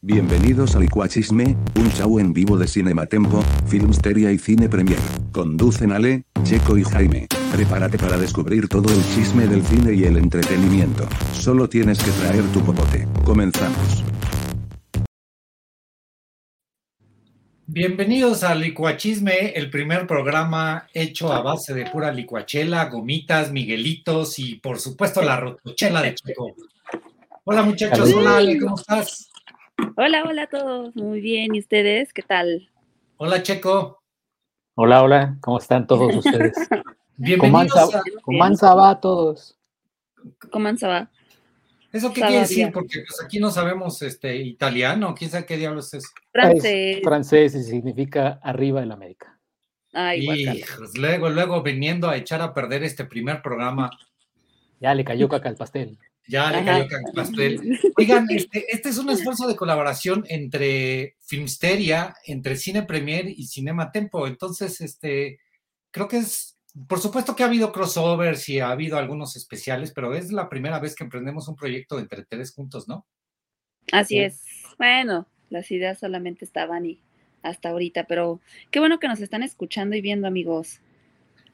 Bienvenidos a Licuachisme, un show en vivo de Cinematempo, Filmsteria y Cine Premier. Conducen Ale, Checo y Jaime. Prepárate para descubrir todo el chisme del cine y el entretenimiento. Solo tienes que traer tu popote. Comenzamos. Bienvenidos a Licuachisme, el primer programa hecho a base de pura licuachela, gomitas, miguelitos y por supuesto la rotochela de Checo. Hola muchachos, hola Ale, ¿cómo estás? Hola, hola a todos. Muy bien. ¿Y ustedes? ¿Qué tal? Hola, Checo. Hola, hola. ¿Cómo están todos ustedes? Bienvenidos a... ¿Cómo va a todos? ¿Cómo va? ¿Eso qué quiere decir? Porque pues, aquí no sabemos este, italiano. ¿Quién sabe qué diablos es? Francés. francés y significa arriba en América. Ay, luego, luego viniendo a echar a perder este primer programa. Ya le cayó caca al pastel. Ya le cayó pastel. Oigan, este, este, es un esfuerzo de colaboración entre Filmsteria, entre Cine Premier y Cinema Tempo. Entonces, este, creo que es, por supuesto que ha habido crossovers y ha habido algunos especiales, pero es la primera vez que emprendemos un proyecto entre tres juntos, ¿no? Así es. Bueno, las ideas solamente estaban y hasta ahorita, pero qué bueno que nos están escuchando y viendo, amigos.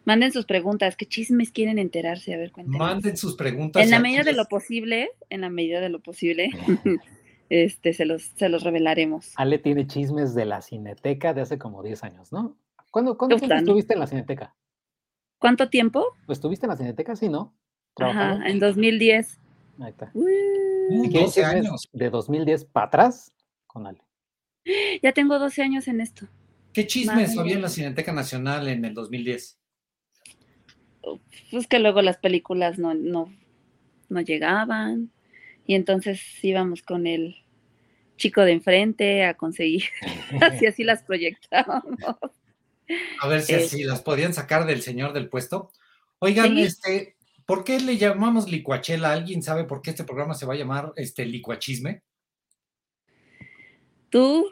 Manden sus preguntas, ¿qué chismes quieren enterarse? A ver, cuéntenme. Manden sus preguntas. En la medida de lo posible, en la medida de lo posible, este, se los, se los revelaremos. Ale tiene chismes de la Cineteca de hace como 10 años, ¿no? ¿Cuándo, ¿cuándo estuviste en la Cineteca? ¿Cuánto tiempo? Pues estuviste en la Cineteca, sí, ¿no? Ajá, en 2010. Ahí está. 12 años. De 2010 para atrás con Ale. Ya tengo 12 años en esto. ¿Qué chismes había en la Cineteca Nacional en el 2010? Pues que luego las películas no, no, no llegaban y entonces íbamos con el chico de enfrente a conseguir, así así las proyectábamos. A ver si así las podían sacar del señor del puesto. Oigan, este, ¿por qué le llamamos licuachela? ¿Alguien sabe por qué este programa se va a llamar este licuachisme? Tú,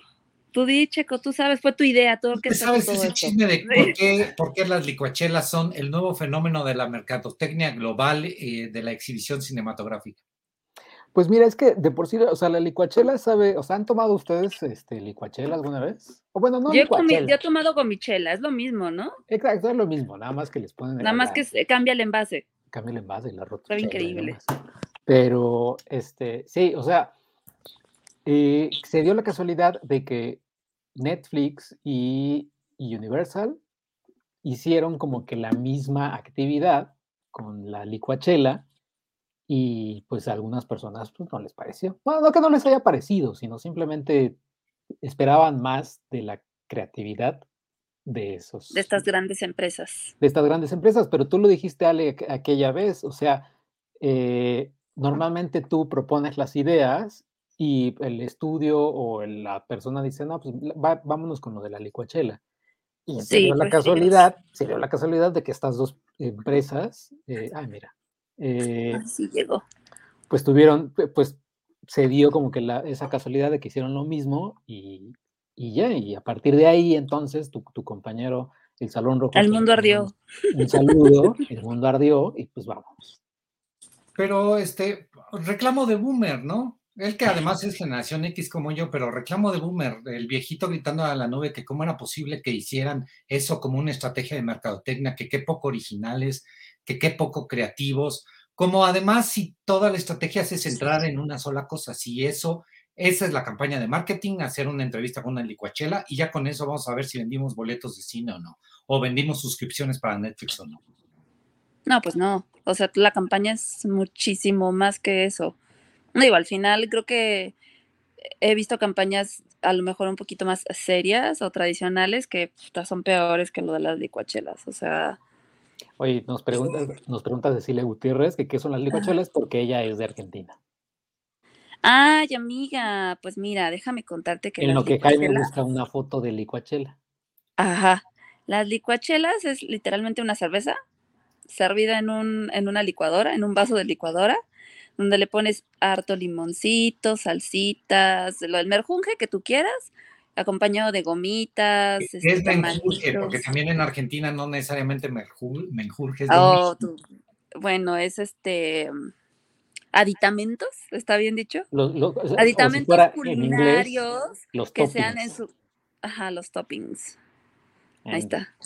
Tú di, Checo, tú sabes, fue tu idea, todo que sabes ese chisme de por qué, por qué, las licuachelas son el nuevo fenómeno de la mercadotecnia global eh, de la exhibición cinematográfica? Pues mira, es que de por sí, o sea, la licuachela sabe, o sea, ¿han tomado ustedes este licuachela alguna vez? O bueno, no yo, yo he tomado gomichela, es lo mismo, ¿no? Exacto, es lo mismo, nada más que les ponen. Nada más que cambia el envase. Cambia el envase y la rota. Está increíble. Pero, este, sí, o sea, eh, se dio la casualidad de que Netflix y, Universal hicieron como que la misma actividad con la licuachela y pues a algunas personas pues, no les pareció. No que no les haya parecido, sino simplemente esperaban más de la creatividad de esos. De estas grandes empresas. De estas grandes empresas, pero tú lo dijiste, Ale, aquella vez, o sea, eh, normalmente tú propones las ideas y el estudio o la persona dice, no, pues vámonos con lo de la licuachela. Y se dio la casualidad, se dio la casualidad de que estas dos empresas, eh, ay, mira. Eh, Así llegó. Pues tuvieron, pues se dio como que la, esa casualidad de que hicieron lo mismo y, y ya, y a partir de ahí entonces tu, tu compañero, el Salón Rojo. El mundo ardió. Un, un saludo, el mundo ardió y pues vamos. Pero este, reclamo de Boomer, ¿no? Él que además es generación X como yo, pero reclamo de Boomer, el viejito gritando a la nube que cómo era posible que hicieran eso como una estrategia de mercadotecnia, que qué poco originales, que qué poco creativos, como además si toda la estrategia se centrar en una sola cosa, si eso, esa es la campaña de marketing, hacer una entrevista con una licuachela y ya con eso vamos a ver si vendimos boletos de cine o no, o vendimos suscripciones para Netflix o no. No, pues no, o sea, la campaña es muchísimo más que eso Digo, al final creo que he visto campañas a lo mejor un poquito más serias o tradicionales que son peores que lo de las licuachelas. O sea. Oye, nos pregunta, nos pregunta Cecilia Gutiérrez que qué son las licuachelas porque ella es de Argentina. Ay, amiga, pues mira, déjame contarte que. En lo que Jaime busca una foto de licuachela. Ajá. Las licuachelas es literalmente una cerveza servida en, un, en una licuadora, en un vaso de licuadora, donde le pones harto limoncito, salsitas, lo del merjunje que tú quieras, acompañado de gomitas. Es este, menjurje, porque también en Argentina no necesariamente menjurje. Oh, bueno, es este, aditamentos, ¿está bien dicho? Los, si Aditamentos inglés, culinarios los que sean en su... Ajá, los toppings. Ahí está.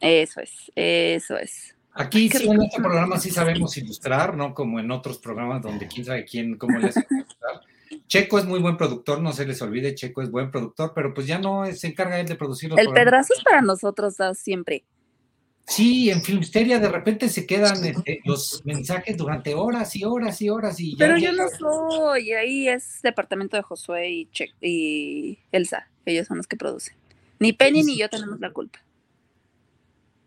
Eso es, eso es. Aquí sí, en este programa sí sabemos ilustrar, ¿no? Como en otros programas donde quién sabe quién, cómo les ilustrar. Checo es muy buen productor, no se les olvide, Checo es buen productor, pero pues ya no es- se encarga él de producir los El programas. pedrazo es para nosotros dos siempre. Sí, en Filmsteria de repente se quedan este, los mensajes durante horas y horas y horas y ya Pero yo no soy, ahí es departamento de Josué y, Che- y Elsa, ellos son los que producen. Ni Penny ni yo tenemos la culpa.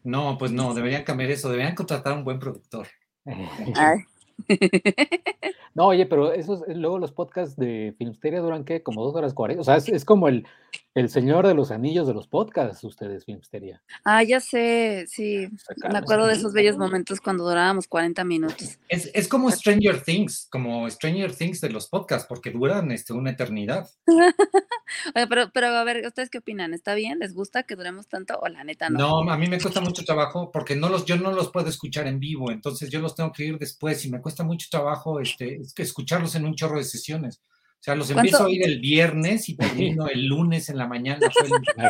No, pues no, deberían cambiar eso, deberían contratar a un buen productor. Ay. No, oye, pero esos, eh, luego los podcasts de Filmsteria duran qué, como dos horas cuarenta. O sea, es, es como el, el señor de los anillos de los podcasts, ustedes, Filmsteria. Ah, ya sé, sí. Me acuerdo de esos bellos momentos cuando durábamos 40 minutos. Es, es como Stranger Things, como Stranger Things de los podcasts, porque duran este, una eternidad. Oye, pero, pero a ver, ¿ustedes qué opinan? ¿Está bien? ¿Les gusta que duremos tanto o la neta no? No, a mí me cuesta mucho trabajo porque no los, yo no los puedo escuchar en vivo, entonces yo los tengo que ir después y me cuesta mucho trabajo este, es que escucharlos en un chorro de sesiones. O sea, los empiezo ¿Cuánto? a oír el viernes y termino el lunes en la mañana.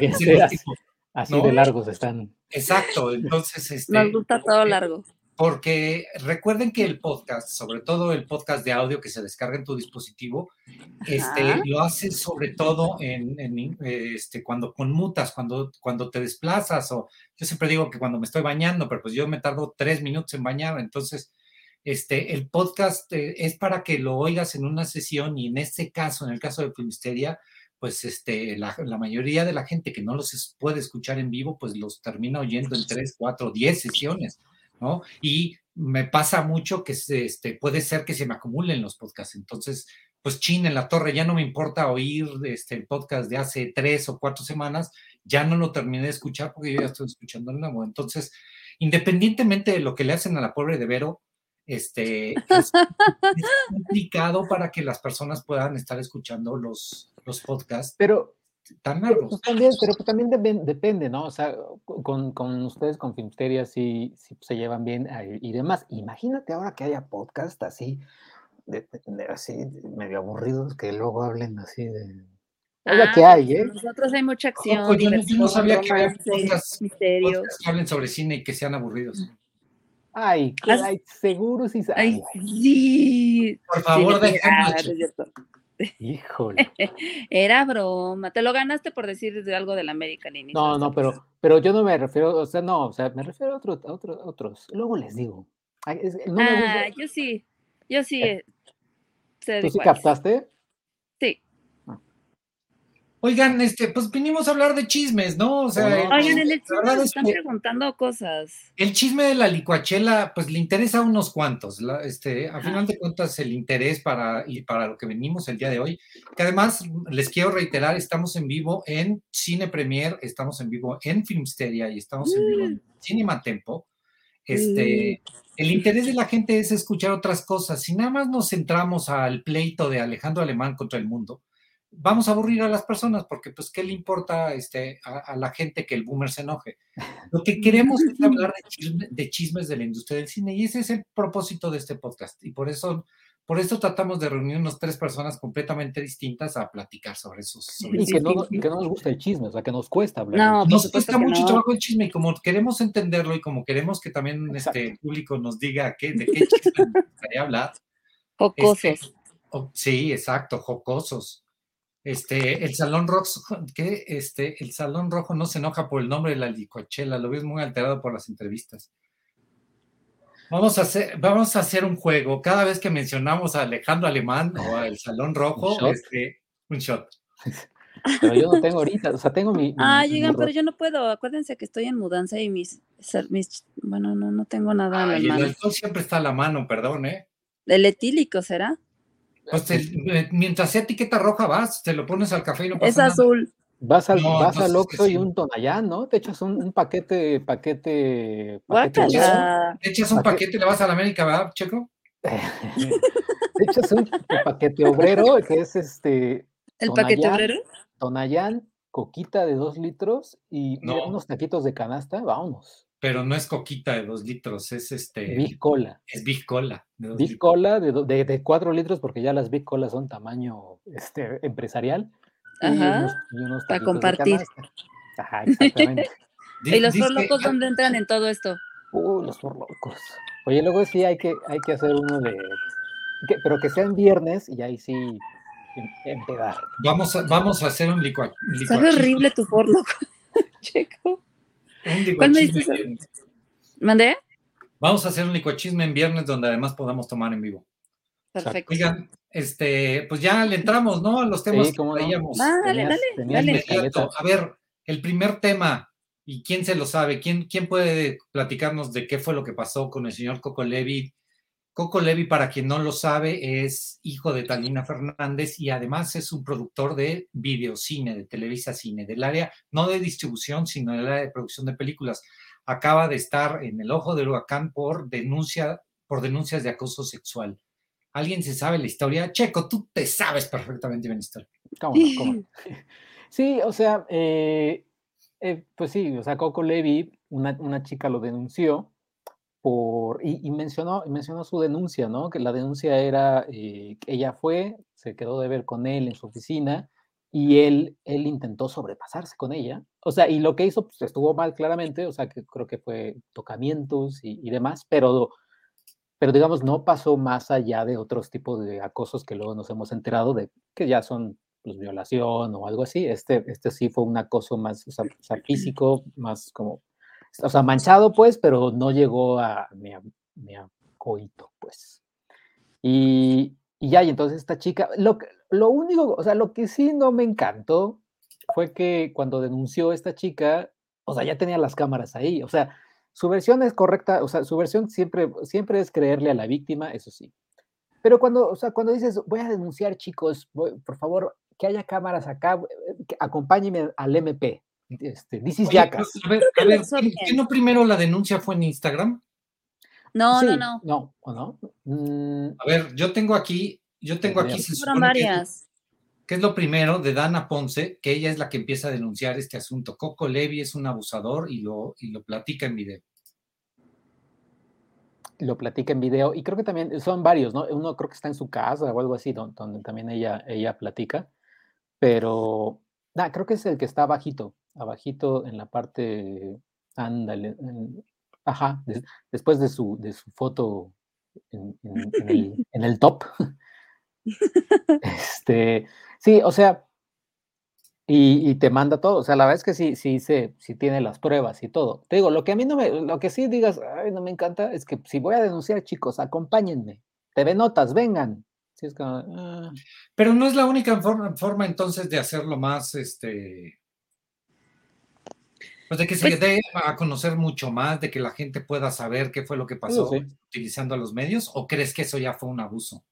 el- así ¿no? de largos están. Exacto, entonces, este, Nos gusta todo largo. porque recuerden que el podcast, sobre todo el podcast de audio que se descarga en tu dispositivo, este, lo haces sobre todo en, en, este, cuando conmutas, cuando, cuando te desplazas, o yo siempre digo que cuando me estoy bañando, pero pues yo me tardo tres minutos en bañar, entonces este, el podcast eh, es para que lo oigas en una sesión y en este caso, en el caso de Filmsteria, pues este, la, la mayoría de la gente que no los puede escuchar en vivo, pues los termina oyendo en tres, cuatro, diez sesiones. ¿no? Y me pasa mucho que se, este, puede ser que se me acumulen los podcasts. Entonces, pues chin en la torre, ya no me importa oír este, el podcast de hace tres o cuatro semanas, ya no lo terminé de escuchar porque yo ya estoy escuchando el nuevo. Entonces, independientemente de lo que le hacen a la pobre de Vero, este, es, es complicado para que las personas puedan estar escuchando los, los podcasts Pero, tan largos. pues, también, pero pues también depen- depende, ¿no? O sea, con, con ustedes, con Filmsteria, sí, sí se llevan bien y demás. Imagínate ahora que haya podcast así, de, de- así, medio aburridos, que luego hablen así de. Oiga, Ah, ¿qué hay, eh? Nosotros hay mucha acción, Ojo, yo no- sabía que había podcasts- misterios. Podcasts que hablen sobre cine y que sean aburridos. Ay, Haz- ay, seguro sí. sa- Ay, sí. Por Sí, favor, le- déjenlo, ah. Híjole. Era broma. Te lo ganaste por decir de algo del América al inicio. No, no, pero, pero yo no me refiero, o sea, no, o sea, me refiero a, otro, a otro- a otros. Luego les digo. Ay, es- no me gusta- Ah, yo sí. Yo sí. Eh, eh, ¿Tú sí captaste? Oigan, este, pues vinimos a hablar de chismes, ¿no? O sea, Oigan, el chisme nos es están que preguntando cosas. el chisme de la licuachela, pues le interesa a unos cuantos. la- este, a final de cuentas, el interés para, y para lo que venimos el día de hoy, que además les quiero reiterar, estamos en vivo en Cine Premier, estamos en vivo en Filmsteria y estamos en vivo en Cinema Tempo. Este, el interés de la gente es escuchar otras cosas. Si nada más nos centramos al pleito de Alejandro Alemán contra el mundo, vamos a aburrir a las personas porque pues qué le importa este, a, a la gente que el boomer se enoje. Lo que queremos es hablar de, chisme- de chismes de la industria del cine y ese es el propósito de este podcast y por eso por eso tratamos de reunirnos tres personas completamente distintas a platicar sobre esos. sobre Y que no, que nos gusta el chisme, o sea, que nos cuesta hablar. No, nos cuesta mucho no. trabajo el chisme y como queremos entenderlo y como queremos que también Exacto. este el público nos diga qué, de qué chisme nos gustaría hablar. Jocosos. este, sí, exacto, jocosos. Este, el Salón Rojo, que este, el Salón Rojo no se enoja por el nombre de la licuachela, lo ves muy alterado por las entrevistas. Vamos a hacer, vamos a hacer un juego. Cada vez que mencionamos a Alejandro Alemán o al Salón Rojo, shot. este, un shot. Pero yo no tengo ahorita, o sea, tengo mi. oigan, ro- pero yo no puedo. Acuérdense que estoy en mudanza y mis. mis bueno, no, no tengo nada en Ay, las el alcohol siempre está a la mano, perdón, ¿eh? El etílico será. Pues el- eh, mientras sea etiqueta roja vas, te lo pones al café y no pasa Es nada. azul. Vas al, No, vas al Oxxo y sí. un Tonayán, ¿no? Te echas un, un paquete, paquete, paquete. Te echas un paquete y le vas a la América, ¿verdad, Checo? Te echas un paquete obrero que es este ¿El paquete obrero? Tonayán, coquita de dos litros y No. unos taquitos de canasta, vámonos. Pero no es coquita de dos litros, es este. Big Cola. Es Big Cola. De Big litros. Cola de, de, de, cuatro litros, porque ya las Big Colas son tamaño este, empresarial. Ajá. Para compartir. Ajá, exactamente. ¿Y los forlocos dónde entran en todo esto? Uy, los forlocos. Oye, luego sí hay que, hay que hacer uno de. Que, pero que sean viernes y ahí sí empedar. Vamos a, vamos a hacer un licuado. Sabe horrible tu forloco, Checo. ¿Cuál me dices? ¿Mandé? Vamos a hacer un licuachisme en viernes donde además podamos tomar en vivo. Perfecto. Oigan, este, pues ya le entramos, ¿no? A los temas Sí, cómo que no. traíamos. Ah, dale, dale, dale. Inmediato. A ver, el primer tema, ¿y quién se lo sabe? ¿Quién, quién puede platicarnos de qué fue lo que pasó con el señor Coco Levi? Coco Levi, para quien no lo sabe, es hijo de Talina Fernández y además es un productor de videocine, de Televisa Cine, del área, no de distribución, sino del área de producción de películas. Acaba de estar en el ojo del huracán por denuncia, por denuncias de acoso sexual. ¿Alguien se sabe la historia? Checo, tú te sabes perfectamente bien la historia. ¿Cómo no? ¿Cómo no? Sí, o sea, eh, eh, pues sí, o sea, Coco Levi, una, una chica lo denunció por, y, y mencionó, mencionó su denuncia, ¿no? Que la denuncia era eh, que ella fue, se quedó de ver con él en su oficina y él, él intentó sobrepasarse con ella. O sea, y lo que hizo pues, estuvo mal claramente, o sea, que creo que fue tocamientos y, y demás, pero, pero digamos, no pasó más allá de otros tipos de acosos que luego nos hemos enterado de que ya son pues, violación o algo así. Este, este sí fue un acoso más o sea, físico, más como, o sea, manchado, pues, pero no llegó a ni a, coito, pues. Y, y ya, y entonces esta chica, lo, lo único, o sea, lo que sí no me encantó fue que cuando denunció esta chica, o sea, ya tenía las cámaras ahí, o sea, su versión es correcta, o sea, su versión siempre, siempre es creerle a la víctima, eso sí. Pero cuando, o sea, cuando dices, voy a denunciar, chicos, voy- por favor, que haya cámaras acá, eh, acompáñenme al MP. Este, this is Oye, pero, a ver, a que ver, lo hizo ¿qué- bien. qué no primero la denuncia fue en Instagram? No, Sí, no, no. No, ¿o no? Mm, A ver, yo tengo aquí, yo tengo aquí, se varias. que es lo primero de Dana Ponce, que ella es la que empieza a denunciar este asunto. Coco Levi es un abusador y lo, y lo platica en video. lo platica en video y creo que también son varios, ¿no? Uno creo que está en su casa o algo así, don- donde, también ella, ella platica, pero ah, creo que es el que está abajito, abajito en la parte, ándale, en- ajá, des- después de su, de su foto en, en- en el, en el top. Este, sí, o sea, y, y te manda todo, o sea, la verdad es que sí, sí, se, sí tiene las pruebas y todo. Te digo, lo que a mí no me, lo que sí digas, ay, no me encanta, es que si voy a denunciar, chicos, acompáñenme, TV Notas, vengan. Sí, es como, ah, Pero no es la única forma, forma entonces de hacerlo más, este, pues de que se Pues- dé a conocer mucho más, de que la gente pueda saber qué fue lo que pasó sí. utilizando los medios, o crees que eso ya fue un abuso?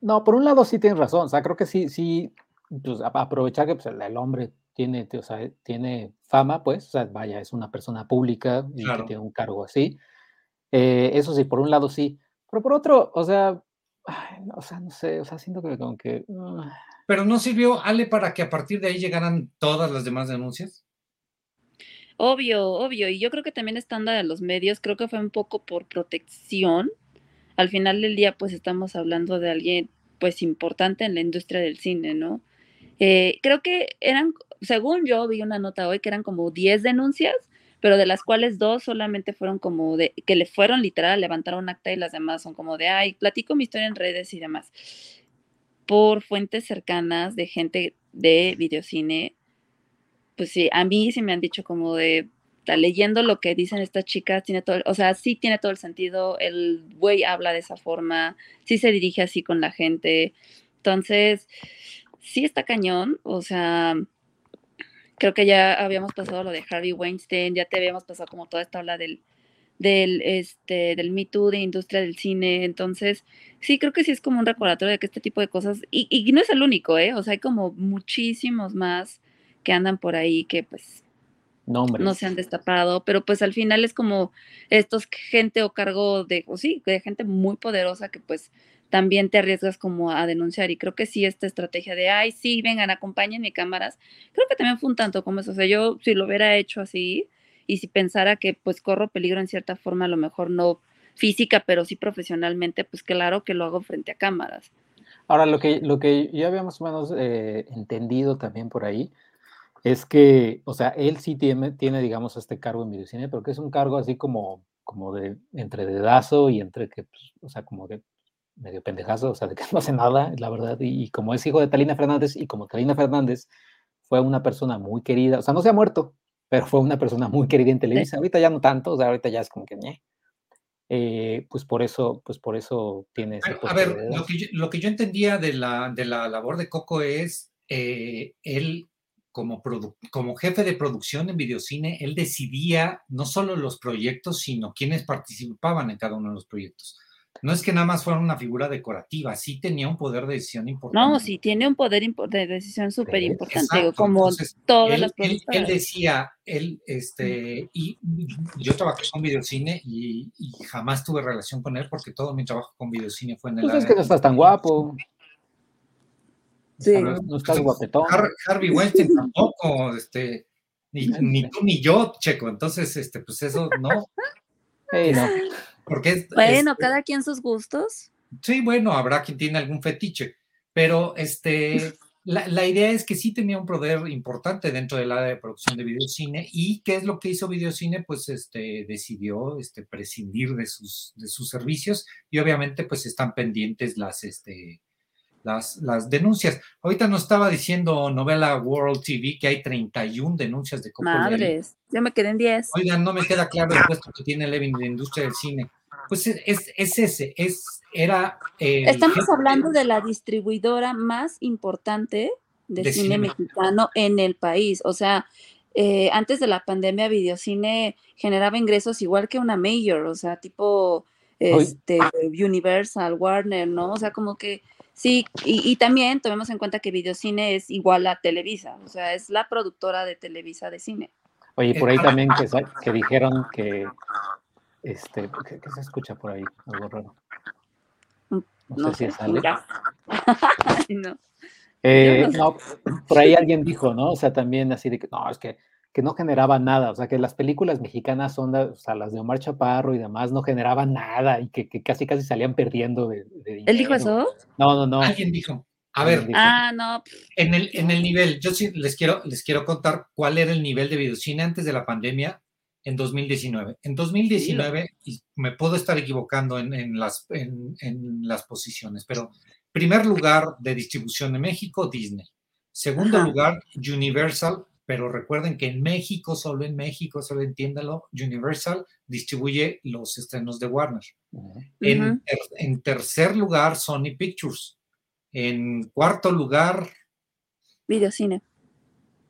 No, por un lado sí tienes razón, o sea, creo que sí, sí, pues aprovechar que pues, el, hombre tiene, o sea, tiene fama, pues, o sea, vaya, es una persona pública y Claro. que tiene un cargo así. Eh, eso sí, por un lado sí, pero por otro, o sea, ay, o sea, no sé, o sea, siento que como que... ah, Pero no sirvió, Ale, para que a partir de ahí llegaran todas las demás denuncias. Obvio, obvio. Y yo creo que también estando en los medios, creo que fue un poco por protección. Al final del día, pues estamos hablando de alguien, pues importante en la industria del cine, ¿no? Eh, creo que eran, según yo vi una nota hoy, que eran como 10 denuncias, pero de las cuales dos solamente fueron como de, que le fueron literal a levantar un acta y las demás son como de, ay, platico mi historia en redes y demás. Por fuentes cercanas de gente de videocine, pues sí, a mí sí me han dicho como de, está leyendo lo que dicen estas chicas, tiene todo, o sea, sí tiene todo el sentido, el güey habla de esa forma, sí se dirige así con la gente, entonces, sí está cañón, o sea, creo que ya habíamos pasado lo de Harvey Weinstein, ya te habíamos pasado como toda esta habla del, del, este, del Me Too, de industria del cine, entonces, sí, creo que sí es como un recordatorio de que este tipo de cosas, y, y no es el único, ¿eh? O sea, hay como muchísimos más que andan por ahí que pues nombres. no se han destapado, pero pues al final es como estos gente o cargo de, o sí, de gente muy poderosa que pues también te arriesgas como a denunciar y creo que sí esta estrategia de, ay, sí, vengan, acompañen mi cámaras, creo que también fue un tanto como eso, o sea, yo si lo hubiera hecho así y si pensara que pues corro peligro en cierta forma, a lo mejor no física, pero sí profesionalmente, pues claro que lo hago frente a cámaras. Ahora, lo que, lo que ya había más o menos eh, entendido también por ahí es que, o sea, él sí tiene, tiene, digamos, este cargo en videocine, pero que es un cargo así como, como de entre dedazo y entre que, pues, o sea, como de medio pendejazo, o sea, de que no hace nada, la verdad, y, como es hijo de Talina Fernández, y como Talina Fernández fue una persona muy querida, o sea, no se ha muerto, pero fue una persona muy querida en Televisa, ahorita ya no tanto, o sea, ahorita ya es como que, eh, pues por eso, pues por eso tiene ese A ver, lo que, yo, lo que, yo, entendía de la, de la labor de Coco es, eh, él como, como jefe de producción en videocine, él decidía no solo los proyectos, sino quienes participaban en cada uno de los proyectos no es que nada más fuera una figura decorativa, sí tenía un poder de decisión importante. No, sí tiene un poder de decisión súper importante, como todas las él, él, decía, él, este, y yo trabajé con videocine y, y, jamás tuve relación con él porque todo mi trabajo con videocine fue en el. Pues es que no estás tan guapo. Sí. No, estás guapetón. Harvey Weinstein tampoco, este, ni, ni, tú ni yo, Checo. Entonces, este, pues eso no. Hey, no. Porque bueno, cada quien sus gustos. Sí, bueno, habrá quien tiene algún fetiche, pero este, la, la, idea es que sí tenía un poder importante dentro del área de producción de videocine y qué es lo que hizo videocine, pues este, decidió este, prescindir de sus, de sus servicios y obviamente pues están pendientes las, este, las, las denuncias. Ahorita nos estaba diciendo Novela World TV que hay 31 denuncias de Coco Madres, yo me quedé en 10. Oigan, no me queda claro el puesto que tiene Levin en la industria del cine. Pues es, es ese, es, era... Estamos hablando de la distribuidora más importante de, cine, mexicano en el país. O sea, eh, antes de la pandemia, Videocine generaba ingresos igual que una Major, o sea, tipo este, Universal, Warner, ¿no? O sea, como que Sí, y, también tomemos en cuenta que Videocine es igual a Televisa, o sea, es la productora de Televisa de cine. Oye, por ahí también que, que dijeron que, este, ¿qué, se escucha por ahí? Algo raro. Mm, no, sé, si sale. no. Eh, no, por ahí alguien dijo, ¿no? O sea, también así de que, no, es que que no generaba nada, o sea, que las películas mexicanas son, o sea, las de Omar Chaparro y demás no generaban nada y que, casi casi salían perdiendo de, dinero. ¿Él dijo eso? No, no, no. Alguien dijo. A ver, ah, no. En el, en el nivel, yo sí les quiero, les quiero contar cuál era el nivel de videocine antes de la pandemia en 2019. En 2019, y me puedo estar equivocando en, en las, en, en, las posiciones, pero primer lugar de distribución de México, Disney. Segundo lugar, Universal pero recuerden que en México, solo en México, solo entiéndalo, Universal distribuye los estrenos de Warner. en, en, tercer lugar, Sony Pictures. En cuarto lugar, Videocine.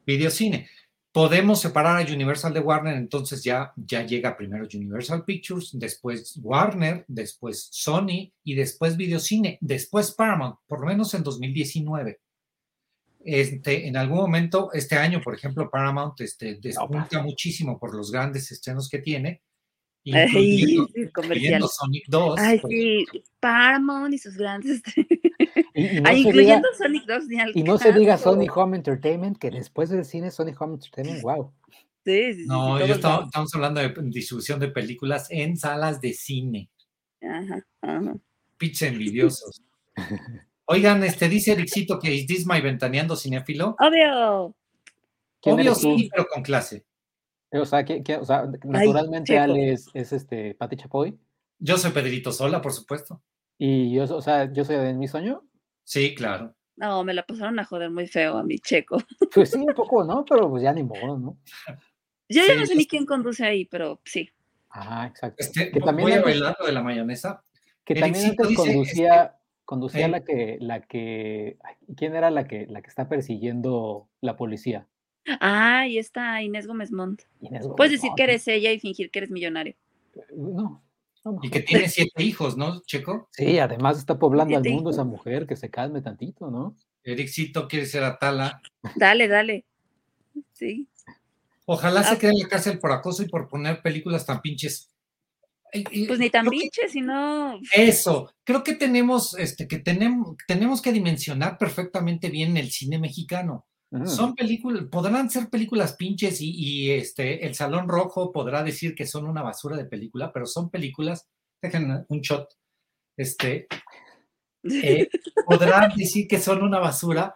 Videocine. Podemos separar a Universal de Warner, entonces ya, ya llega primero Universal Pictures, después Warner, después Sony y después Videocine, después Paramount, por lo menos en 2019. Este, en algún momento, este año, por ejemplo, Paramount este, despunta muchísimo por los grandes estrenos que tiene. Incluyendo, incluyendo Sonic 2. Ay, pues. sí, Paramount y sus grandes no incluyendo Sonic 2 ni Y no se diga Sony Home Entertainment, que después del cine Sony Home Entertainment, wow. Sí, sí, no, yo estamos, estamos, hablando de distribución de películas en salas de cine. Ajá, ajá. Picha envidiosos. Oigan, este dice Ericito que is this my ventaneando cinéfilo. Obvio. Obvio sí, pero con clase. O sea, que, o sea naturalmente Ale es, este Pati Chapoy. Yo soy Pedrito Sola, por supuesto. Y yo, o sea, yo soy de mi sueño. Sí, claro. No, me la pasaron a joder muy feo a mi checo. Pues sí, un poco, ¿no? Pero pues ya ni modo, ¿no? Yo ya no sé ni quién conduce ahí, pero sí. Ah, exacto. Este, que también voy a bailar de la mayonesa. Que también antes conducía, Conducía la que, la que, ¿quién era la que, la que está persiguiendo la policía? Ah, ahí está Inés Gómez Montt. Puedes decir que eres ella y fingir que eres millonario. No. y que tiene siete hijos, ¿no, Checo? Sí, además está poblando al mundo esa mujer, que se calme tantito, ¿no? Ericito quiere ser Atala. Dale, dale. Sí. Ojalá se quede en la cárcel por acoso y por poner películas tan pinches pues ni tan biche, sino. Eso, creo que tenemos, este, que tenemos, tenemos que dimensionar perfectamente bien el cine mexicano. Son películas, podrán ser películas pinches y, este, el Salón Rojo podrá decir que son una basura de película, pero son películas, dejen un shot, este, eh, podrán decir que son una basura,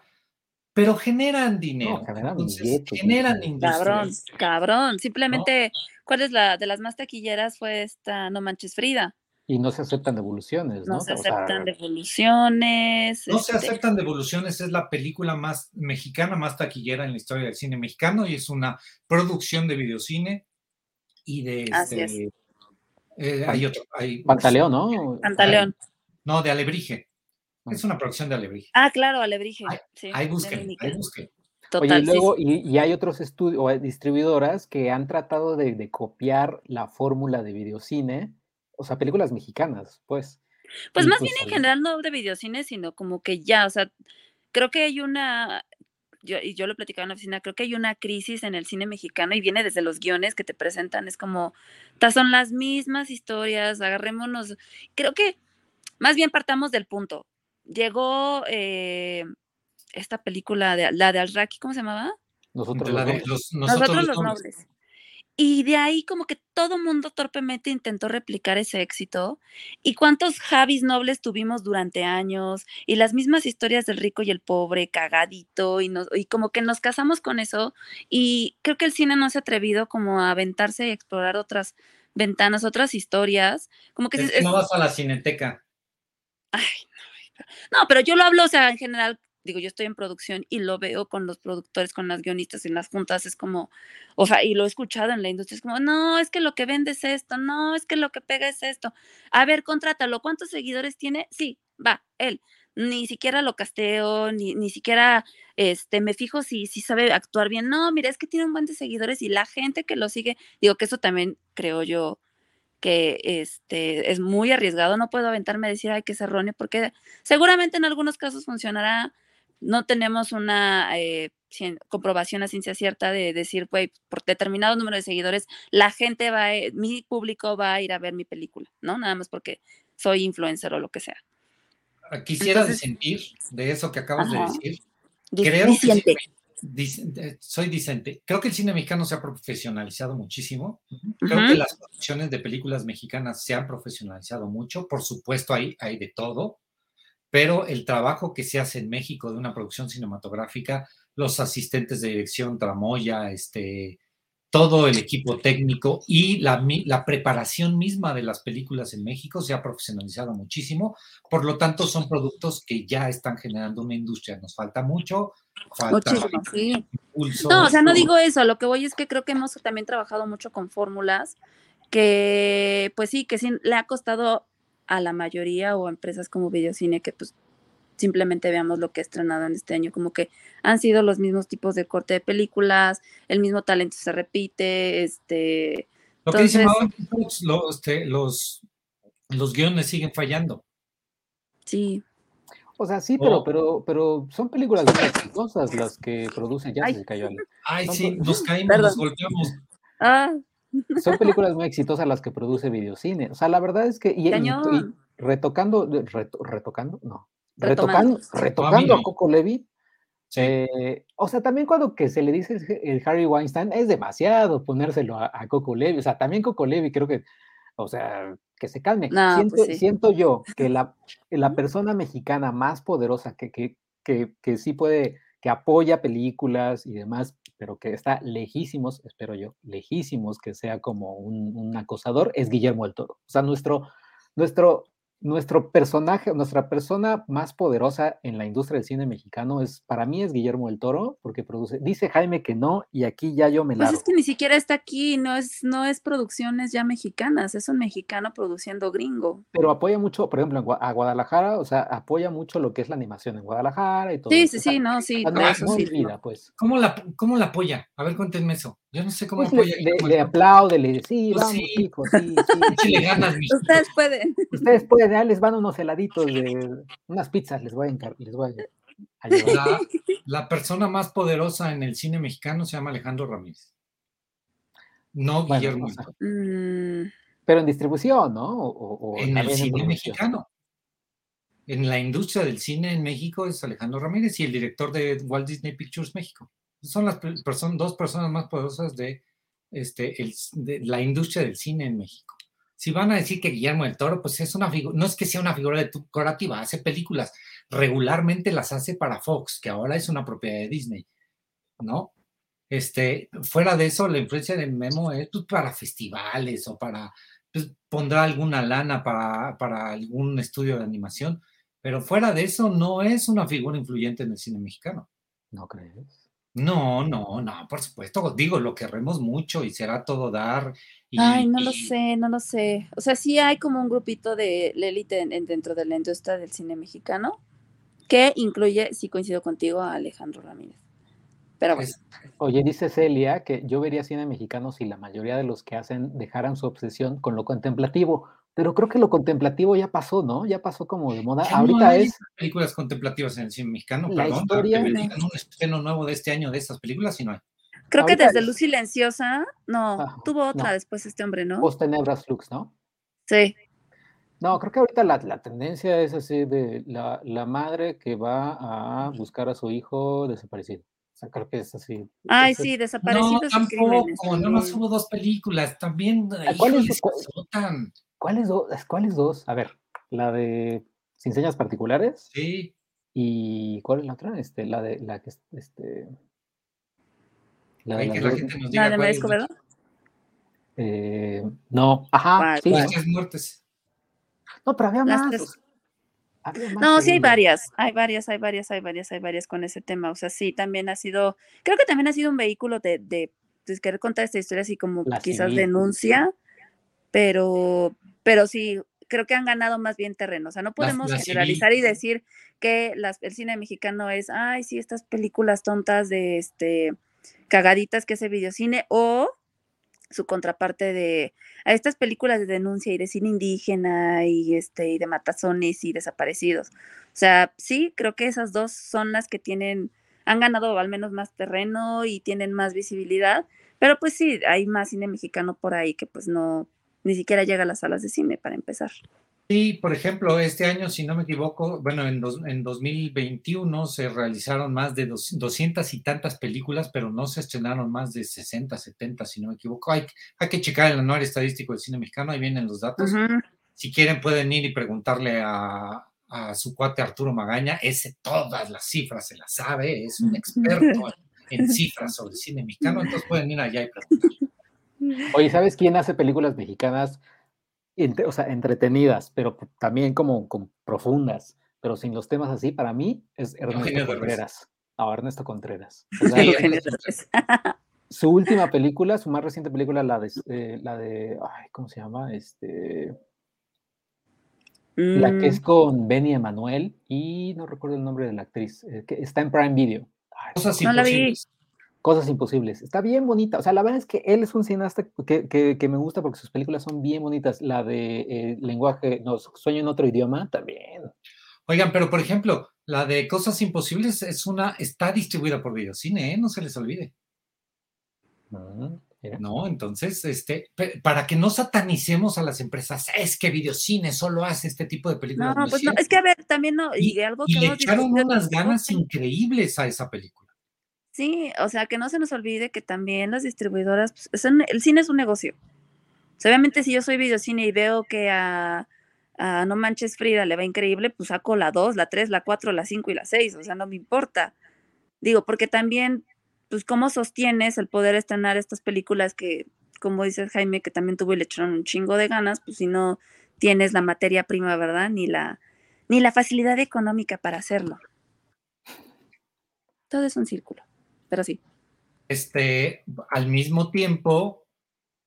pero generan dinero. generan, industria. Cabrón, cabrón. Simplemente, ¿cuál es la de las más taquilleras? Fue esta No Manches Frida. Y no se aceptan devoluciones, ¿no? No se aceptan devoluciones. No se este aceptan devoluciones, es la película más mexicana, más taquillera en la historia del cine mexicano y es una producción de videocine y de... Este, eh, hay otro, hay, Pantaleón, ¿no? Pantaleón. No, de Alebrije. Es una producción de Alebrije. Ah, claro, Alebrije. sí, ahí busquen, ahí busquen. Total, y luego, Y, hay otros estudios o distribuidoras que han tratado de, de copiar la fórmula de videocine o sea, películas mexicanas, pues. Pues más bien en general no de videocine, sino como que ya, o sea, creo que hay una, yo, y yo lo platicaba en la oficina, creo que hay una crisis en el cine mexicano y viene desde los guiones que te presentan, es como, son las mismas historias, agarrémonos, creo que más bien partamos del punto. Llegó eh, esta película, de, la de Alraki, ¿cómo se llamaba? Nosotros, los, nosotros, los nobles. Y de ahí como que todo mundo torpemente intentó replicar ese éxito. ¿Y cuántos Javis nobles tuvimos durante años? Y las mismas historias del rico y el pobre, cagadito, y, nos, y como que nos casamos con eso. Y creo que el cine no se ha atrevido como a aventarse y explorar otras ventanas, otras historias. Como que... no vas a la cineteca. Ay, no, no, pero yo lo hablo, o sea, en general, digo, yo estoy en producción y lo veo con los productores, con las guionistas en las juntas, es como, o sea, y lo he escuchado en la industria, es como, no, es que lo que vende es esto, no, es que lo que pega es esto. A ver, contrátalo, ¿cuántos seguidores tiene? Sí, va, él. Ni siquiera lo casteo, ni, ni siquiera este, me fijo si, si sabe actuar bien. No, mira, es que tiene un buen de seguidores y la gente que lo sigue, digo que eso también creo yo que este, es muy arriesgado. No puedo aventarme a decir, ay, que es erróneo, porque seguramente en algunos casos funcionará no tenemos una eh, comprobación a ciencia cierta de decir, güey, por determinado número de seguidores, la gente va, a, mi público va a ir a ver mi película, ¿no? Nada más porque soy influencer o lo que sea. Ah, quisiera disentir de eso que acabas de decir. Creo que soy dicente. Creo que el cine mexicano se ha profesionalizado muchísimo. Creo que las producciones de películas mexicanas se han profesionalizado mucho. Por supuesto, hay, hay de todo pero el trabajo que se hace en México de una producción cinematográfica, los asistentes de dirección, tramoya, este, todo el equipo técnico y la, la, preparación misma de las películas en México se ha profesionalizado muchísimo. Por lo tanto, son productos que ya están generando una industria. Nos falta mucho. Falta Muchísimo, sí. no, o sea, no digo eso. Lo que voy es que creo que hemos también trabajado mucho con fórmulas que, pues sí, que sí le ha costado a la mayoría o empresas como Videocine que pues simplemente veamos lo que ha estrenado en este año, como que han sido los mismos tipos de corte de películas, el mismo talento se repite, este... Lo que dice este, los, los guiones siguen fallando. Sí. O sea, sí, pero, oh. pero, pero son películas exitosas las que producen ya se cayó. Ay, sí, nos caímos, nos golpeamos. Ah, son películas muy exitosas las que produce Videocine. O sea, la verdad es que. Y, retocando, retocando, no. Retocando, retocando a Coco Levy. Eh, o sea, también cuando que se le dice el Harry Weinstein, es demasiado ponérselo a, Coco Levy. O sea, también Coco Levy creo que, o sea, que se calme. Pues siento, yo que la, la persona mexicana más poderosa que, que, que, que sí puede, que apoya películas y demás, pero que está lejísimos, espero yo, lejísimos que sea como un, acosador, es Guillermo del Toro. O sea, nuestro, nuestro nuestro personaje, nuestra persona más poderosa en la industria del cine mexicano es, para mí es Guillermo del Toro, porque produce, dice Jaime que no, y aquí ya yo me la. Pues es que ni siquiera está aquí, no es, no es producciones ya mexicanas, es un mexicano produciendo gringo. Pero apoya mucho, por ejemplo, a Guadalajara, o sea, apoya mucho lo que es la animación en Guadalajara y todo. Sí, sí, sí, no, sí. vida, pues. ¿Cómo la, ¿Cómo la apoya? A ver, cuéntenme eso. Yo no sé cómo pues apoya. Le, le, aplaude, le dice, sí, vamos, hijo, sí, sí. Ustedes pueden. Ustedes pueden, les van unos heladitos de unas pizzas, les voy a, les voy a, llevar. La, persona más poderosa en el cine mexicano se llama Alejandro Ramírez. No Guillermo. Mm. Pero en distribución, ¿no? O, en el cine mexicano. en la industria del cine en México es Alejandro Ramírez y el director de Walt Disney Pictures México. Son las dos personas más poderosas de, este, de la industria del cine en México. Si van a decir que Guillermo del Toro, pues es una figura, no es que sea una figura decorativa, hace películas, regularmente las hace para Fox, que ahora es una propiedad de Disney, ¿no? Este, fuera de eso, la influencia de Memo es pues, para festivales o para, pues, pondrá alguna lana para, para algún estudio de animación, pero fuera de eso no es una figura influyente en el cine mexicano. ¿No crees? No, no, no, por supuesto, digo, lo querremos mucho y será todo dar. Ay, no lo sé, no lo sé. O sea, sí hay como un grupito de élite dentro de la industria del cine mexicano que incluye, sí coincido contigo, a Alejandro Ramírez. Pero bueno. Oye, dice Celia que yo vería cine mexicano si la mayoría de los que hacen dejaran su obsesión con lo contemplativo. Pero creo que lo contemplativo ya pasó, ¿no? Ya pasó como de moda. Ahorita es. películas contemplativas en el cine mexicano, la perdón. Historia... Un estreno nuevo de este año de estas películas, si no hay. Creo que desde Luz Silenciosa, no, tuvo otra después este hombre, ¿no? Post Tenebras Flux, ¿no? Sí. No, creo que ahorita la, la tendencia es así de la, la, madre que va a buscar a su hijo desaparecido. O sea, creo que es así. Ay, sí, desaparecido. No, tampoco, no más hubo dos películas, también. ¿Cuáles ¿Cuáles dos? ¿Cuáles dos? A ver, la de Sin Señas Particulares. Sí. ¿Y cuál es la otra? Este, la de la que este. La de, la, gente nos diga de Escobedo? Eh, no, ajá. Sí, muertes. No, pero había más. no, sí hay varias, hay varias, hay varias, hay varias, hay varias con ese tema. O sea, sí, también ha sido, creo que también ha sido un vehículo de, de, de querer contar esta historia así como quizás denuncia, pero, pero sí, creo que han ganado más bien terreno. O sea, no podemos generalizar y decir que las, el cine mexicano es, ay, sí, estas películas tontas de este cagaditas que hace videocine, o su contraparte de a estas películas de denuncia y de cine indígena y este y de matazones y desaparecidos. O sea, sí, creo que esas dos son las que tienen han ganado al menos más terreno y tienen más visibilidad, pero pues sí, hay más cine mexicano por ahí que pues no ni siquiera llega a las salas de cine para empezar. Sí, por ejemplo, este año, si no me equivoco, bueno, en, en 2021 se realizaron más de dos, 200 y tantas películas, pero no se estrenaron más de 60, 70, si no me equivoco. Hay, hay que checar el anuario estadístico del cine mexicano, ahí vienen los datos. Si quieren, pueden ir y preguntarle a, a, su cuate Arturo Magaña, ese todas las cifras se las sabe, es un experto en cifras sobre cine mexicano, entonces pueden ir allá y preguntar. Oye, ¿sabes quién hace películas mexicanas? O sea, entretenidas, pero también como, profundas, pero sin los temas así, para mí es Ernesto Contreras. Ah, Ernesto Contreras. su última película, su más reciente película, la de, eh, la de ay, ¿cómo se llama? Este, La que es mm. con Benny Emanuel y no recuerdo el nombre de la actriz, eh, que está en Prime Video. no la vi. Cosas imposibles. Está bien bonita. O sea, la verdad es que él es un cineasta que, me gusta porque sus películas son bien bonitas. La de eh, lenguaje, no, sueño en otro idioma, también. Oigan, pero por ejemplo, la de Cosas Imposibles es una, está distribuida por Videocine, ¿eh? No se les olvide. Ah, no, entonces, este, para que no satanicemos a las empresas, es que Videocine solo hace este tipo de películas. No, pues no, es que a ver, también no, y, algo que y le echaron unas ganas increíbles a esa película. Sí, o sea, que no se nos olvide que también las distribuidoras, pues, el cine es un negocio. obviamente si yo soy videocine y veo que a, No Manches Frida le va increíble, pues saco la 2, la 3, la 4, la 5 y la 6, o sea, no me importa. Digo, porque también, pues, ¿cómo sostienes el poder estrenar estas películas que, como dice Jaime, que también tuvo y le echaron un chingo de ganas, pues si no tienes la materia prima, ¿verdad? Ni la, ni la facilidad económica para hacerlo. Todo es un círculo pero sí. Este, al mismo tiempo,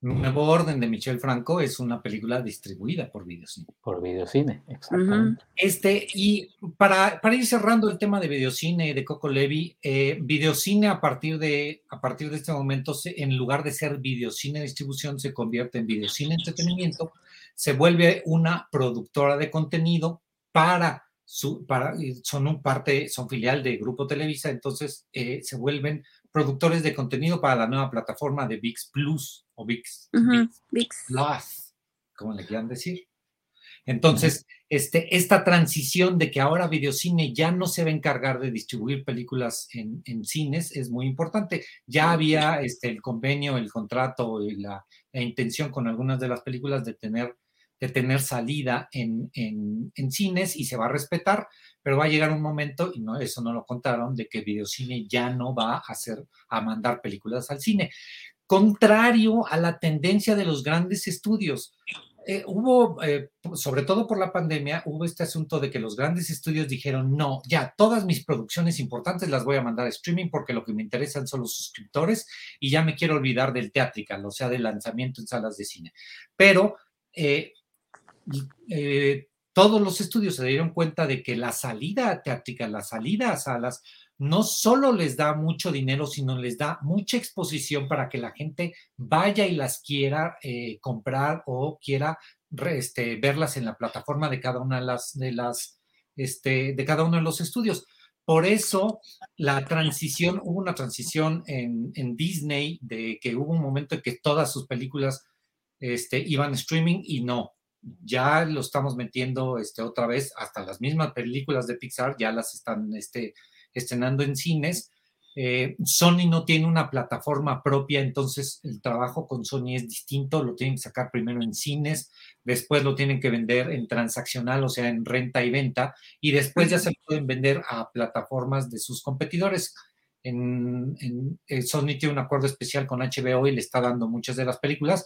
Nuevo Orden de Michel Franco es una película distribuida por Videocine. Por Videocine, exactamente. Este, y para, para, ir cerrando el tema de Videocine de Coco Levi, eh, Videocine a partir, de, a partir de este momento, en lugar de ser Videocine Distribución, se convierte en Videocine Entretenimiento, se vuelve una productora de contenido para para, son un parte, son filial de Grupo Televisa, entonces eh, se vuelven productores de contenido para la nueva plataforma de VIX Plus o VIX, VIX, Plus, como le quieran decir. Entonces, este, esta transición de que ahora Videocine ya no se va a encargar de distribuir películas en, cines es muy importante. Ya había este, el convenio, el contrato y la, intención con algunas de las películas de tener, de tener salida en, en, cines y se va a respetar, pero va a llegar un momento, y no, eso no lo contaron, de que Videocine ya no va a hacer, a mandar películas al cine. Contrario a la tendencia de los grandes estudios. Eh, hubo, eh, sobre todo por la pandemia, hubo este asunto de que los grandes estudios dijeron, no, ya, todas mis producciones importantes las voy a mandar a streaming porque lo que me interesan son los suscriptores y ya me quiero olvidar del teatrical, o sea, del lanzamiento en salas de cine. Pero eh, todos los estudios se dieron cuenta de que la salida a teatrical, la salida a salas, no solo les da mucho dinero, sino les da mucha exposición para que la gente vaya y las quiera eh, comprar o quiera este, verlas en la plataforma de cada una de las, de las, este, cada uno de los estudios. Por eso la transición, hubo una transición en, Disney de que hubo un momento en que todas sus películas este, iban streaming y no, ya lo estamos metiendo este, otra vez, hasta las mismas películas de Pixar ya las están este, estrenando en cines. Eh, Sony no tiene una plataforma propia, entonces el trabajo con Sony es distinto, lo tienen que sacar primero en cines, después lo tienen que vender en transaccional, o sea, en renta y venta, y después ya se pueden vender a plataformas de sus competidores. En, eh, Sony tiene un acuerdo especial con HBO y le está dando muchas de las películas,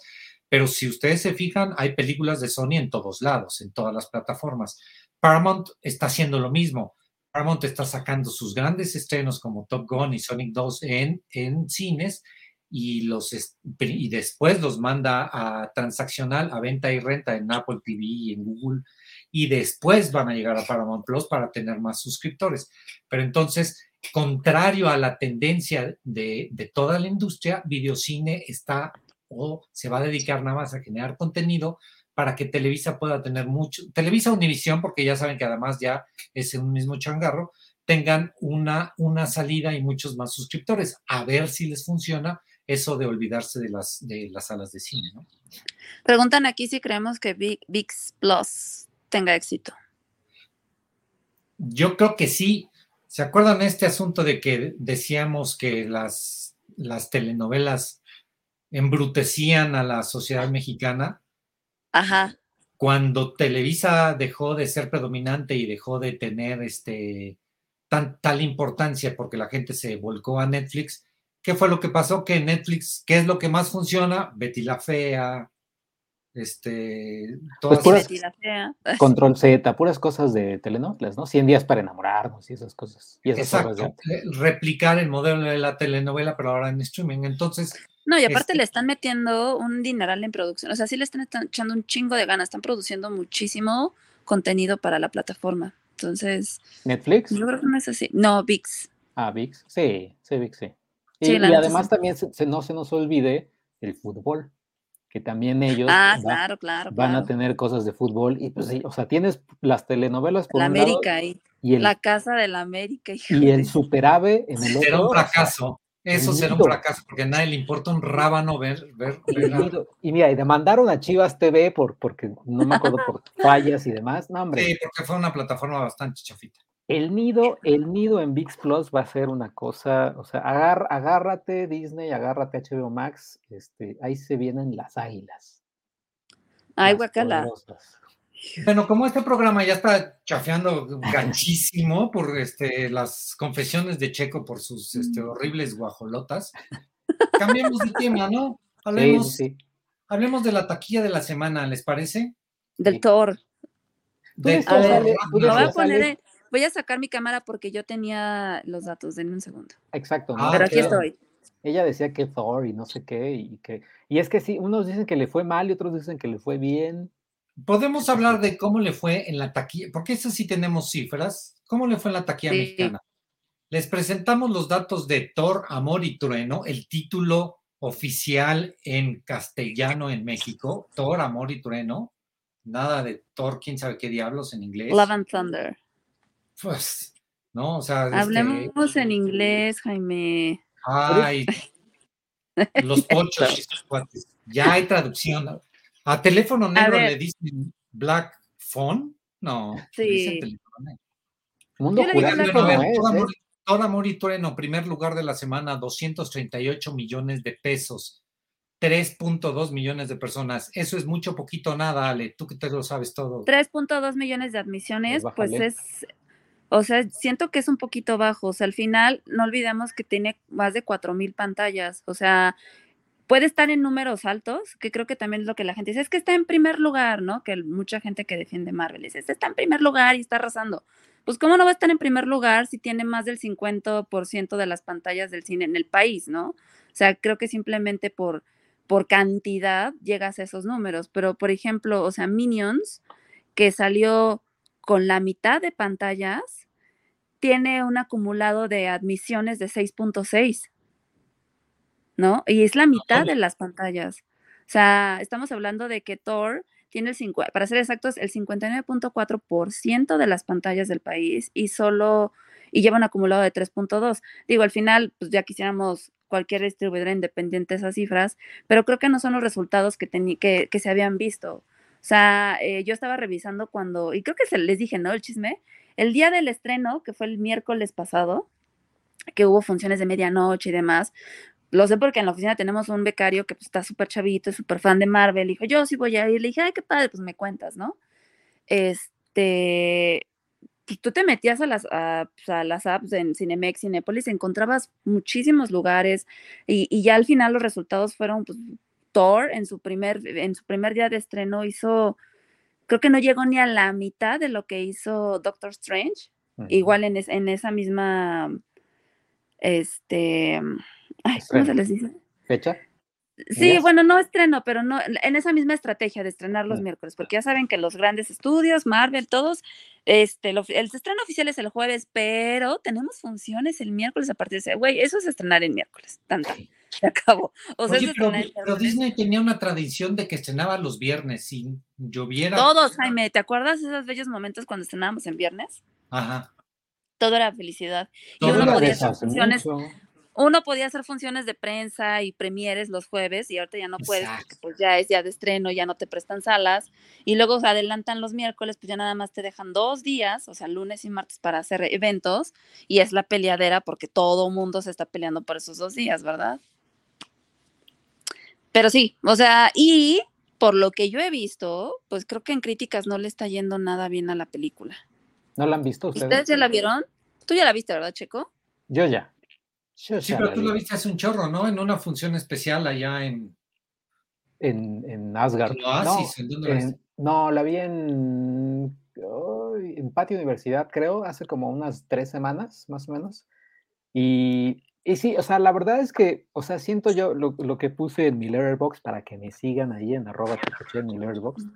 pero si ustedes se fijan, hay películas de Sony en todos lados, en todas las plataformas. Paramount está haciendo lo mismo Paramount está sacando sus grandes estrenos como Top Gun y Sonic 2 en, en cines y, los, y después los manda a transaccional, a venta y renta en Apple TV y en Google y después van a llegar a Paramount Plus para tener más suscriptores. Pero entonces, contrario a la tendencia de, de toda la industria, videocine está o se va a dedicar nada más a generar contenido para que Televisa pueda tener mucho, Televisa Univisión, porque ya saben que además ya es un mismo changarro, tengan una, una salida y muchos más suscriptores. A ver si les funciona eso de olvidarse de las, de las salas de cine, ¿no? Preguntan aquí si creemos que VIX Plus tenga éxito. Yo creo que sí. ¿Se acuerdan de este asunto de que decíamos que las, las telenovelas embrutecían a la sociedad mexicana? Ajá. Cuando Televisa dejó de ser predominante y dejó de tener este, tan, tal importancia porque la gente se volcó a Netflix, ¿qué fue lo que pasó? Que Netflix, ¿qué es lo que más funciona? Betty la Fea, este, pues todas Control Z, puras cosas de telenovelas, ¿no? 100 días para enamorarnos y esas cosas. Exacto, replicar el modelo de la telenovela, pero ahora en streaming. Entonces, no, y aparte le este están metiendo un dineral en producción. O sea, sí le están echando un chingo de ganas. Están produciendo muchísimo contenido para la plataforma. Entonces. ¿Netflix? Yo creo que no es así. No, VIX. Ah, VIX. Sí, sí, VIX, sí. Y, además también se, no se nos olvide el fútbol, que también ellos ah, claro, claro, van a tener cosas de fútbol. Y pues sí, o sea, tienes las telenovelas por la América y, la Casa de la América. Y el Superave en el otro. un fracaso. Eso será un fracaso, porque a nadie le importa un rábano ver. ver, y, mira, y demandaron a Chivas TV por, porque no me acuerdo por fallas y demás. No, hombre. Sí, porque fue una plataforma bastante chafita. El nido, el nido en VIX Plus va a ser una cosa, o sea, agárrate Disney, agárrate HBO Max, este, ahí se vienen las águilas. Ay, guacala. Bueno, como este programa ya está chafeando ganchísimo por este, las confesiones de Checo por sus este, mm. horribles guajolotas, cambiamos de tema, ¿no? Hablemos, hablemos de la taquilla de la semana, ¿les parece? Del Thor. voy, a poner, voy a sacar mi cámara porque yo tenía los datos, denme un segundo. Exacto. Ah, Pero aquí estoy. Ella decía que Thor y no sé qué, y que, y es que sí, unos dicen que le fue mal y otros dicen que le fue bien. Podemos hablar de cómo le fue en la taquilla, porque eso sí tenemos cifras. ¿Cómo le fue en la taquilla mexicana? Les presentamos los datos de Thor, Amor y Trueno, el título oficial en castellano en México. Thor, Amor y Trueno. Nada de Thor, quién sabe qué diablos en inglés. Love and Thunder. Pues, ¿no? O sea. Este Hablemos en inglés, Jaime. Ay, los pochos, Ya hay traducción. A teléfono negro le dicen Black ¿Fon? No. Sí. Legrone. Mundo no Todo ¿eh? amor, Todo amor y trueno, primer lugar de la semana, 238 millones de pesos. 3.2 millones de personas. Eso es mucho poquito nada, Ale. Tú que te lo sabes todo. 3.2 millones de admisiones, Pues pues es, o sea, siento que es un poquito bajo. O sea, al final, no olvidemos que tiene más de 4.000 pantallas. O sea, puede estar en números altos, que creo que también es lo que la gente dice, es que está en primer lugar, ¿no? Que mucha gente que defiende Marvel dice, "Este está en primer lugar y está arrasando. Pues, ¿cómo no va a estar en primer lugar si tiene más del 50% de las pantallas del cine en el país, ¿no? O sea, creo que simplemente por, por cantidad llegas a esos números. Pero, por ejemplo, o sea, Minions, que salió con la mitad de pantallas, tiene un acumulado de admisiones de 6.6, ¿no? Y es la mitad de las pantallas. O sea, estamos hablando de que Thor tiene el 5, para ser exactos, el 59.4% de las pantallas del país y solo, y lleva un acumulado de 3.2. Digo, al final, pues ya quisiéramos cualquier distribuidora independiente esas cifras, pero creo que no son los resultados que, que, que se habían visto. O sea, eh, yo estaba revisando cuando, y creo que se les dije, ¿no? El chisme. El día del estreno, que fue el miércoles pasado, que hubo funciones de medianoche y demás. Lo sé porque en la oficina tenemos un becario que pues, está súper chavito, súper fan de Marvel. Dijo, yo sí voy a ir. Le dije, ay, qué padre, pues me cuentas, ¿no? Este, pues tú te metías a las, a, a las apps en Cinemex, Cinépolis, encontrabas muchísimos lugares y, y ya al final los resultados fueron, pues, Thor en su primer, en su primer día de estreno hizo, creo que no llegó ni a la mitad de lo que hizo Doctor Strange, igual en, es- en esa misma, este, ay, ¿cómo se les dice? ¿Fecha? Sí, días. bueno, no estreno, pero no, en esa misma estrategia de estrenar los Mm. miércoles, porque ya saben que los grandes estudios, Marvel, todos, este, lo- el estreno oficial es el jueves, pero tenemos funciones el miércoles a partir de ese, güey, eso es estrenar el miércoles, tan, tan, se acabó. O sea, Oye, pero. Disney tenía una tradición de que estrenaba los viernes, si lloviera. Todos, Jaime, ¿te acuerdas de esos bellos momentos cuando estrenábamos en viernes? Ajá. Todo era felicidad. Y Todo uno era podía de hacer hace funciones, mucho. Uno podía hacer funciones de prensa y premieres los jueves y ahorita ya no puedes porque pues ya es día de estreno, ya no te prestan salas y luego se adelantan los miércoles, pues ya nada más te dejan dos días, o sea, lunes y martes para hacer eventos y es la peleadera porque todo mundo se está peleando por esos dos días, ¿verdad? Pero sí, o sea, y por lo que yo he visto, pues creo que en críticas no le está yendo nada bien a la película. ¿No la han visto ustedes? ¿Ustedes ya la vieron? Tú ya la viste, ¿verdad, Checo? Yo ya. Yo Sí, pero la tú vi. lo viste hace un chorro, ¿no? En una función especial allá en. En, en Asgard. En Oasis, ¿en dónde en- no, la vi en, ay, en Patio Universidad, creo, hace como unas tres semanas, más o menos. Y, y sí, o sea, la verdad es que, o sea, siento yo lo, lo que puse en mi Letterboxd para que me sigan ahí en arroba en mi Letterboxd,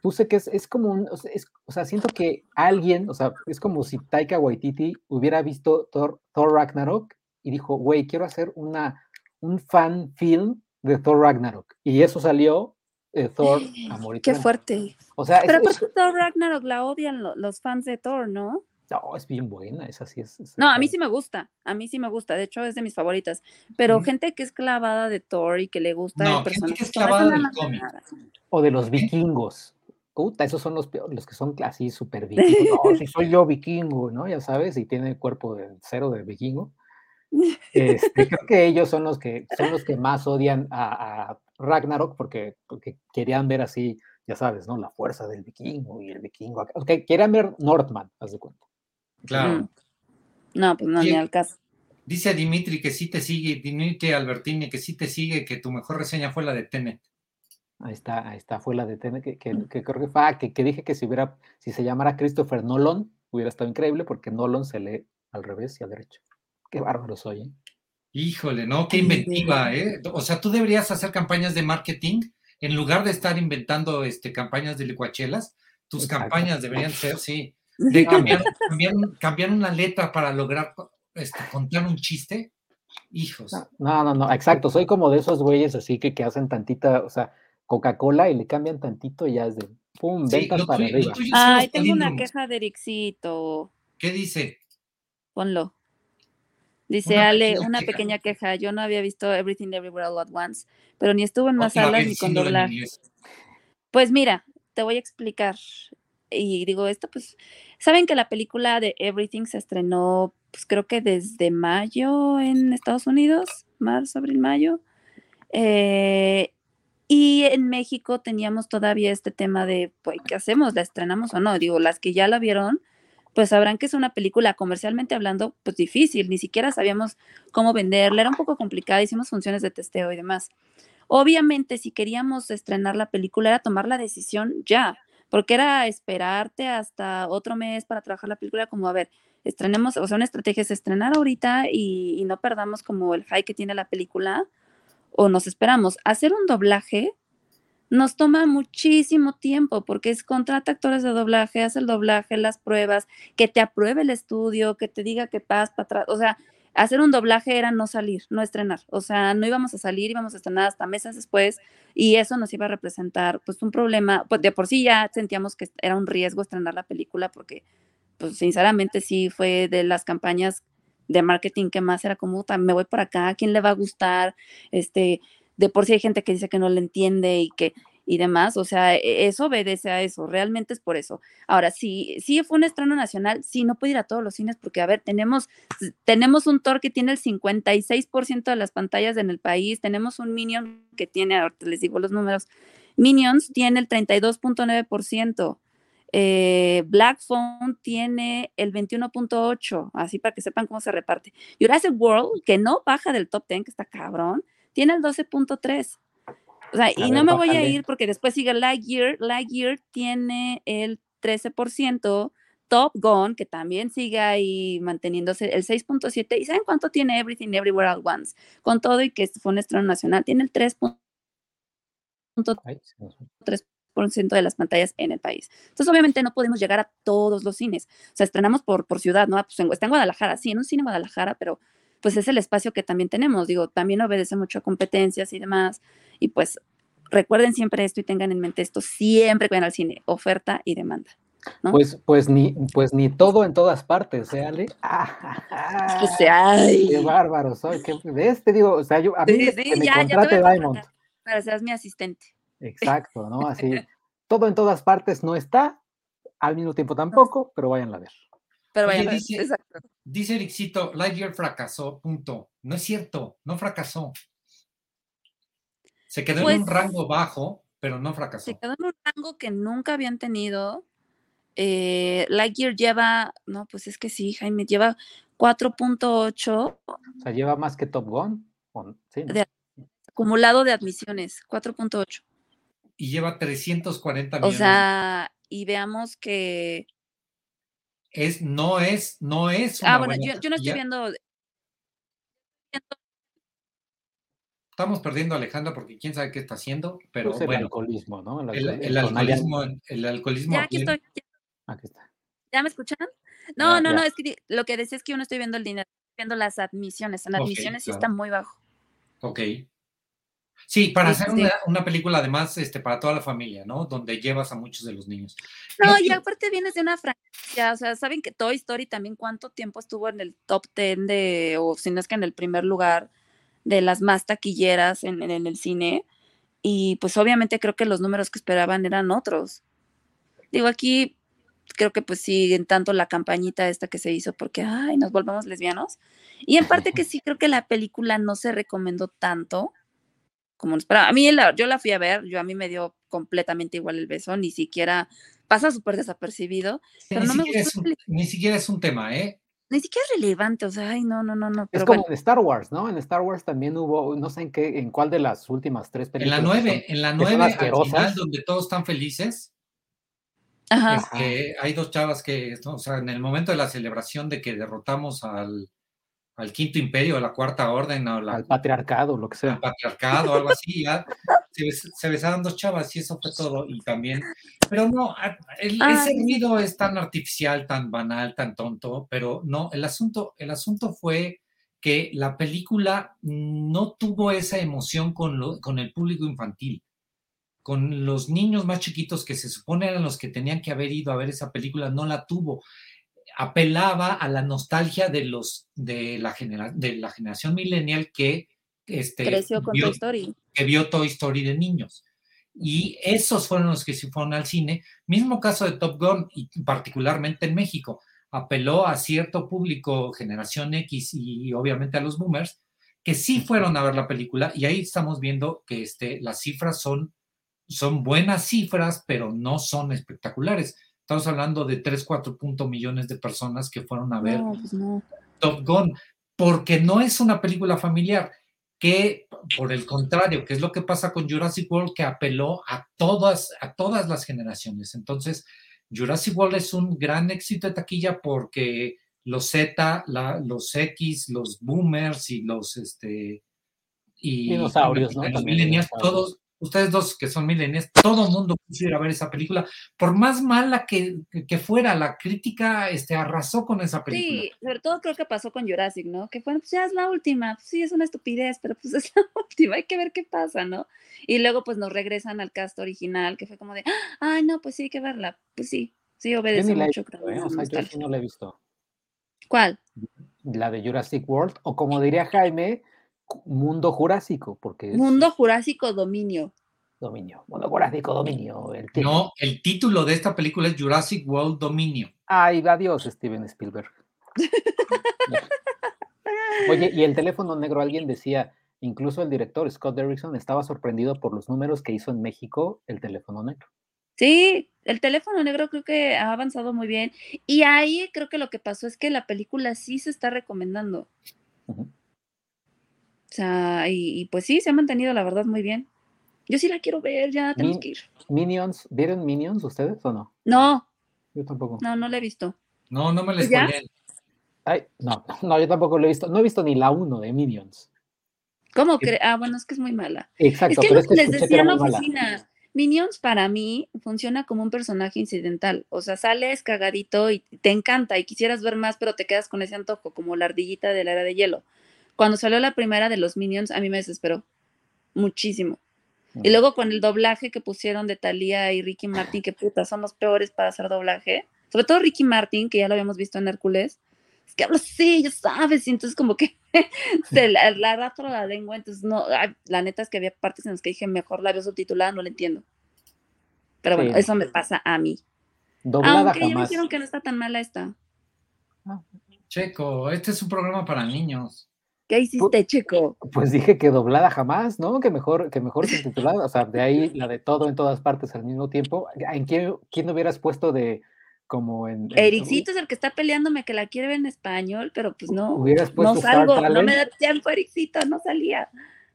puse que es, es como un, o sea, es- o sea, siento que alguien, o sea, es como si Taika Waititi hubiera visto Thor, Thor Ragnarok y dijo, güey, quiero hacer una, un fan film de Thor Ragnarok. Y eso salió eh, Thor Amor y Qué Trueno. fuerte. O sea, es, Pero es- aparte Thor Ragnarok la odian lo- los fans de Thor, ¿no? no, es bien buena, esa sí es. es- No, a mí sí me gusta, a mí sí me gusta, de hecho es de mis favoritas, pero gente que es clavada de Thor y que le gusta No, el gente personaje. que es Thor, es clavada una del cómic. mamada. O de los vikingos. Puta, esos son los peores, los que son así súper vikingos. No, si soy yo vikingo, ¿no? Ya sabes, y tiene cuerpo de cero de vikingo. Este, creo que ellos son los que son los que más odian a, a Ragnarok porque, porque querían ver así, ya sabes, ¿no? La fuerza del vikingo y el vikingo. acá. O que querían ver Northman, haz de cuenta. Claro. Mm. No, pues no, Sí. ni al caso. Dice Dimitri que sí te sigue, Dimitri Albertini que sí te sigue, que tu mejor reseña fue la de Tenet. Ahí está, ahí está, fue la de Tenet, que, que, que creo que fue, ah, que, que dije que si hubiera, si se llamara Christopher Nolan, hubiera estado increíble porque Nolan se lee al revés y al derecho. Qué bárbaro soy, ¿eh? Híjole, ¿no? Qué inventiva, ¿eh? O sea, tú deberías hacer campañas de marketing en lugar de estar inventando este, campañas de licuachelas. Tus Exacto. campañas deberían ser, sí, de cambiar, cambiar, cambiar una letra para lograr este, contar un chiste. Hijos. No, no, no, exacto, soy como de esos güeyes así que, que hacen tantita, o sea, Coca-Cola y le cambian tantito y ya es de, pum, Sí, ventas para tuyo- arriba. Ay, tengo una queja de Ericito. ¿Qué dice? Ponlo. Dice Una Ale, pequeña una queja. pequeña queja. Yo no había visto Everything Everywhere All at Once, pero ni estuvo en más salas ni con doblaje. Pues mira, te voy a explicar. y digo, esto pues, saben que la película de Everything se estrenó, pues creo que desde mayo en Estados Unidos, marzo, abril, mayo. Eh, y en México teníamos todavía este tema de, pues, ¿qué hacemos? ¿La estrenamos o no? Digo, las que ya la vieron, pues sabrán que es una película comercialmente hablando, pues difícil, ni siquiera sabíamos cómo venderla, era un poco complicada, hicimos funciones de testeo y demás. Obviamente, si queríamos estrenar la película, era tomar la decisión ya, porque era esperarte hasta otro mes para trabajar la película, como, a ver, estrenemos, o sea, una estrategia es estrenar ahorita y, no perdamos como el high que tiene la película, o nos esperamos. Hacer un doblaje nos toma muchísimo tiempo porque es contrata actores de doblaje, hace el doblaje, las pruebas, que te apruebe el estudio, que te diga que pas para atrás, o sea, hacer un doblaje era no salir, no estrenar, o sea, no íbamos a salir, íbamos a estrenar hasta meses después y eso nos iba a representar pues un problema, pues de por sí ya sentíamos que era un riesgo estrenar la película porque pues sinceramente sí fue de las campañas de marketing que más era como, me voy por acá, ¿a quién le va a gustar? Este, de por sí hay gente que dice que no le entiende y que y demás, o sea, e, eso obedece a eso, realmente es por eso. Ahora, si, si fue un estreno nacional, sí, no puede ir a todos los cines porque, a ver, tenemos, tenemos un Thor que tiene el 56% de las pantallas en el país, tenemos un Minion que tiene, ahorita les digo los números, Minions tiene el 32.9%. Eh, Black Phone tiene el 21.8, así para que sepan cómo se reparte. Jurassic World, que no baja del top 10, que está cabrón, tiene el 12.3. O sea, y no me voy a ir porque después sigue Lightyear. Lightyear tiene el 13%. Top Gun, que también sigue ahí manteniéndose el 6.7. ¿Y saben cuánto tiene Everything Everywhere at Once? Con todo y que fue un estreno nacional, tiene el 3.3% de las pantallas en el país. Entonces, obviamente, no podemos llegar a todos los cines. O sea, estrenamos por, por ciudad, ¿no? Pues está en Guadalajara, sí, en un cine en Guadalajara, pero pues es el espacio que también tenemos. Digo, también obedece mucho a competencias y demás. Y pues recuerden siempre esto y tengan en mente esto siempre que vayan al cine, oferta y demanda. Pues, pues, ni, pues ni todo en todas partes, ¿eh, Ale? qué bárbaro soy. Qué, ¿Ves? Te digo, o sea, yo a mí sí, que me contrate ya Diamond. Para seas mi asistente. Exacto, ¿no? Así, todo en todas partes no está, al mismo tiempo tampoco, pero váyanla a ver. Pero vayan a ver, exacto. Dice Ericito, Lightyear fracasó, punto. No es cierto, no fracasó. Se quedó en un pues rango bajo, pero no fracasó. Se quedó en un rango que nunca habían tenido. Eh, Lightyear lleva, no, pues es que sí, Jaime, lleva 4.8. O sea, lleva más que Top Gun. Sí, acumulado de admisiones, 4.8. Y lleva 340 millones. O sea, y veamos que. Es, no es, no es. ah, bueno, yo, no estoy viendo estamos perdiendo a Alejandra porque quién sabe qué está haciendo, pero pues el bueno. alcoholismo, ¿no? El, alcoholismo, el alcoholismo. Ya aquí estoy. Aquí está. ¿Ya me escuchan? No, no, no, es que lo que decía es que yo no estoy viendo el dinero, estoy viendo las admisiones. En admisiones sí está muy bajo. Ok. Sí, para hacer una, película además este, para toda la familia, ¿no? Donde llevas a muchos de los niños. No, y aparte vienes de una franquicia, o sea, saben que Toy Story también cuánto tiempo estuvo en el top 10 de, o si no es que en el primer lugar de las más taquilleras en, el cine y pues obviamente creo que los números que esperaban eran otros. Digo, aquí creo que pues sí, en tanto la campañita esta que se hizo porque, ay, nos volvamos lesbianos. Y en parte que sí creo que la película no se recomendó tanto como esperaba. A mí yo la fui a ver, yo a mí me dio completamente igual el beso, ni siquiera pasa súper desapercibido. pero no me ni siquiera es un tema, ¿eh? ni siquiera es relevante, o sea, ay, no, no, no, no. es como en Star Wars, ¿no? En Star Wars también hubo, no sé en qué, en cuál de las últimas tres películas. En la nueve, en la nueve, al final, donde todos están felices. Ajá. Este, hay dos chavas que, o sea, en el momento de la celebración de que derrotamos al, al quinto imperio, a la cuarta orden, o al patriarcado, lo que sea. Al patriarcado, algo así, ya se, besaron dos chavas y eso fue todo. Y también, pero no, el, ese ruido es tan artificial, tan banal, tan tonto, pero no, el asunto, el asunto fue que la película no tuvo esa emoción con, lo, con el público infantil. Con los niños más chiquitos que se supone eran los que tenían que haber ido a ver esa película, no la tuvo apelaba a la nostalgia de los de la, de la generación millennial que este, creció con vio, Toy Story. Que vio Toy Story de niños. Y esos fueron los que se fueron al cine. Mismo caso de Top Gun, y particularmente en México. Apeló a cierto público, generación X y obviamente a los boomers, que sí fueron a ver la película. Y ahí estamos viendo que este, las cifras son, son buenas cifras, pero no son espectaculares. Estamos hablando de 3, 4 millones de personas que fueron a ver No, pues no. Top Gun, porque no es una película familiar, que por el contrario, que es lo que pasa con Jurassic World, que apeló a todas, a todas las generaciones. Entonces, Jurassic World es un gran éxito de taquilla porque los Z, la- los X, los boomers y los este y Dinosaurios, ¿no? los millennials, dinosaurios. todos, ustedes dos que son millennials, todo el mundo quiso ir a ver esa película, por más mala que, que fuera, la crítica este, arrasó con esa película. Sí, sobre todo creo que pasó con Jurassic, ¿no? Que bueno, pues ya es la última, pues sí, es una estupidez, pero pues es la última, hay que ver qué pasa, ¿no? Y luego pues nos regresan al cast original, que fue como de, ay, no, pues sí, hay que verla, pues sí, sí, Yo obedece ni la he mucho, visto, creo, ¿eh? O sea, yo sí no la he visto. ¿Cuál? La de Jurassic World, o como diría Jaime, mundo jurásico, porque es Mundo Jurásico Dominio. dominio. Mundo jurásico, dominio. El título. No, el título de esta película es Jurassic World Dominio. Ay, adiós, Steven Spielberg. Oye, y el teléfono negro, alguien decía, incluso el director Scott Derrickson estaba sorprendido por los números que hizo en México el teléfono negro. Sí, el teléfono negro creo que ha avanzado muy bien. Y ahí creo que lo que pasó es que la película sí se está recomendando. Ujú. O sea, y, y pues sí, se ha mantenido la verdad muy bien. Yo sí la quiero ver, ya tenemos Min- que ir. Minions, ¿vieron Minions ustedes o no? No, Yo tampoco. no, no la he visto. No, no me les ¿Ya? spoileen. Ay, no, no, yo tampoco lo he visto. No he visto ni la 1 de Minions. ¿Cómo crees? Ah, bueno, es que es muy mala. Exacto, es que pero lo es que que les que decía en la mala. oficina. Minions para mí funciona como un personaje incidental. O sea, sales cagadito y te encanta y quisieras ver más, pero te quedas con ese antojo, como la ardillita de la era de hielo. Cuando salió la primera de los Minions, a mí me desesperó muchísimo. Y luego con el doblaje que pusieron de Thalía y Ricky Martin, que puta, son los peores para hacer doblaje. Sobre todo Ricky Martin, que ya lo habíamos visto en Hércules. Es que habla así, ya sabes, y entonces como que se la, la la lengua, entonces no, ay, la neta es que había partes en las que dije, mejor la veo subtitulada, no la entiendo. Pero bueno, Sí. eso me pasa a mí. Doblada Aunque ya me jamás. dijeron que no está tan mala esta. Checo, este es un programa para niños. ¿Qué hiciste, Checo? Pues dije que doblada jamás, ¿no? Que mejor, que mejor subtitulada. O sea, de ahí la de todo en todas partes al mismo tiempo. ¿En quién, quién hubieras puesto de como en. en- Ericito es el que está peleándome que la quiere ver en español, pero pues no, Hubieras no Star salgo, no me da tiempo, Ericito, no salía.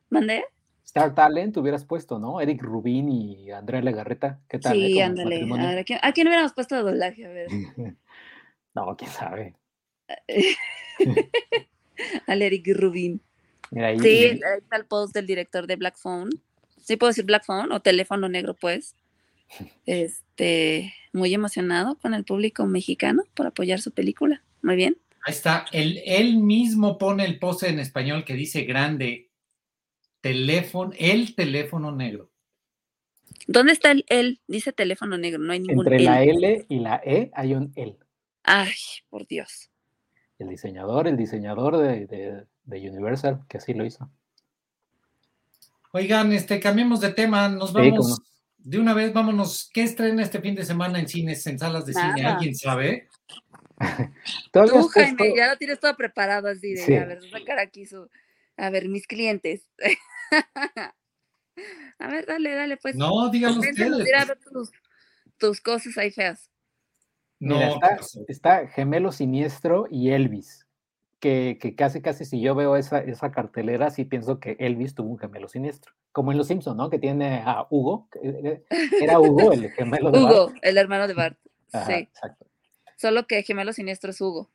¿Mandé? Star Talent hubieras puesto, ¿no? Eric Rubin y Andrea Legarreta. ¿Qué tal? eh? Sí, Como ándale. A ver, ¿a quién, a quién hubiéramos puesto de doblaje? A ver, No, quién sabe. al Eric Rubin. Mira ahí. Sí, ahí está el post del director de Black Phone. Sí, puedo decir Black Phone o teléfono negro, pues. Este, muy emocionado con el público mexicano por apoyar su película. Muy bien. Ahí está, él, él mismo pone el post en español que dice grande, teléfono, el teléfono negro. ¿Dónde está el él? Dice teléfono negro, no hay ningún Entre la él. L y la E hay un L. Ay, por Dios. El diseñador, el diseñador de, de- de Universal, que así lo hizo. Oigan, este, cambiemos de tema, nos vamos no. de una vez, vámonos. ¿Qué estrena este fin de semana en cines, en salas de cine? Nada. ¿Alguien sabe? ¿Tú Jaime, ya lo tienes todo preparado así de, Sí. a ver, sacar aquí su, a ver, mis clientes. a ver, dale, dale, pues. No, díganlo ustedes. tus cosas ahí feas. No, Mira, ¿qué está, Gemelo Siniestro y Elvis. Que, que casi, casi si yo veo esa, esa cartelera, sí pienso que Elvis tuvo un gemelo siniestro. Como en Los Simpson, ¿no? Que tiene a Hugo. que, eh, Era Hugo el gemelo de Bart. Hugo, el hermano de Bart. Ajá, Sí, exacto. solo que gemelo siniestro es Hugo.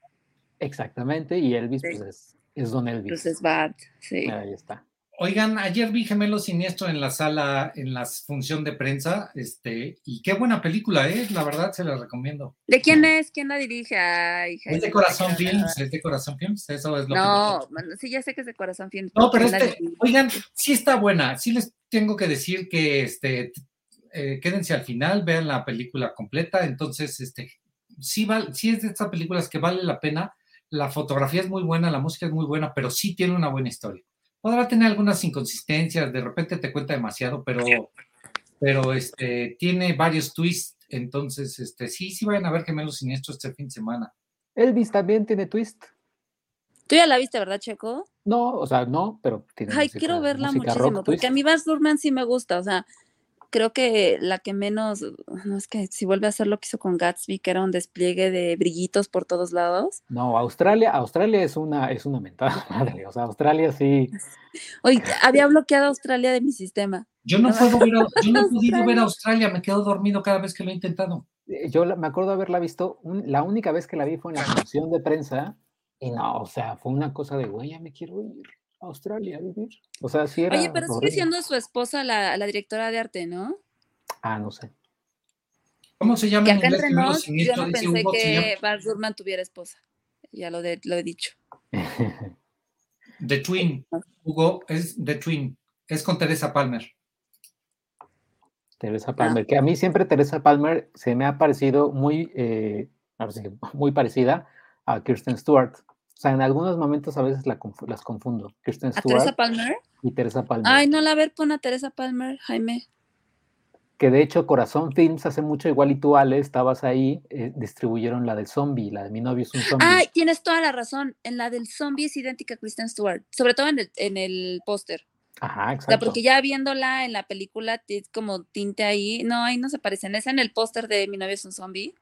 Exactamente. Y Elvis, Sí. pues es, es Don Elvis. Pues es Bart, sí. Ahí está. Oigan, ayer vi Gemelo Siniestro en la sala, en la función de prensa, este, y qué buena película, ¿eh? La verdad, se la recomiendo. ¿De quién es? ¿Quién la dirige? Ay, Es de no Corazón Films, es de Corazón Films, eso es lo No, que... bueno, sí, ya sé que es de Corazón Films. No, pero ¿quién la este, oigan, sí está buena, sí les tengo que decir que, este, eh, quédense al final, vean la película completa, entonces, este, sí, val- sí es de estas películas que vale la pena, la fotografía es muy buena, la música es muy buena, pero sí tiene una buena historia. Podrá tener algunas inconsistencias, de repente te cuenta demasiado, pero, pero este, tiene varios twists, entonces, este, sí, sí vayan a ver Gemelos Siniestros este fin de semana. Elvis también tiene twist. Tú ya la viste, ¿verdad, Checo? No, o sea, no, pero tiene Ay, música- quiero verla música muchísimo, rock porque twist. a mí Baz Luhrmann sí me gusta, o sea, creo que la que menos, no es que si vuelve a hacer lo que hizo con Gatsby, que era un despliegue de brillitos por todos lados. No, Australia, Australia es una, es una mentada madre. O sea, Australia sí. Oye, había bloqueado a Australia de mi sistema. Yo no puedo ver, a- yo no he podido ver Australia. a Australia, me quedo dormido cada vez que lo he intentado. eh, Yo la- me acuerdo haberla visto, un- la única vez que la vi fue en la función de prensa. Y no, o sea, fue una cosa de, güey, ya me quiero ir Australia a vivir. O sea, sí era. Oye, pero sigue siendo su esposa la, la directora de arte, ¿no? Ah, no sé. ¿Cómo se llama Que acá entre nos, yo no pensé que Baz Luhrmann tuviera esposa. Ya lo, de- lo he dicho. The Twin, Hugo, es The Twin, es con Teresa Palmer. Teresa Palmer, que a mí siempre Teresa Palmer se me ha parecido muy, eh, muy parecida a Kirsten Stewart. O sea, en algunos momentos a veces la las confundo. Kirsten ¿A Stewart Teresa Palmer? y Teresa Palmer. Ay, no la ver, pon a Teresa Palmer, Jaime. Que de hecho Corazón Films hace mucho, igual y tú, Ale, estabas ahí, eh, distribuyeron la del zombie, la de Mi novio es un zombie. Ay, tienes toda la razón. En la del zombie es idéntica a Kristen Stewart, sobre todo en el, en el póster. Ajá, O sea, exacto. porque ya viéndola en la película, como tinte ahí. No, ahí no se parecen. Es en el póster de Mi novio es un zombie.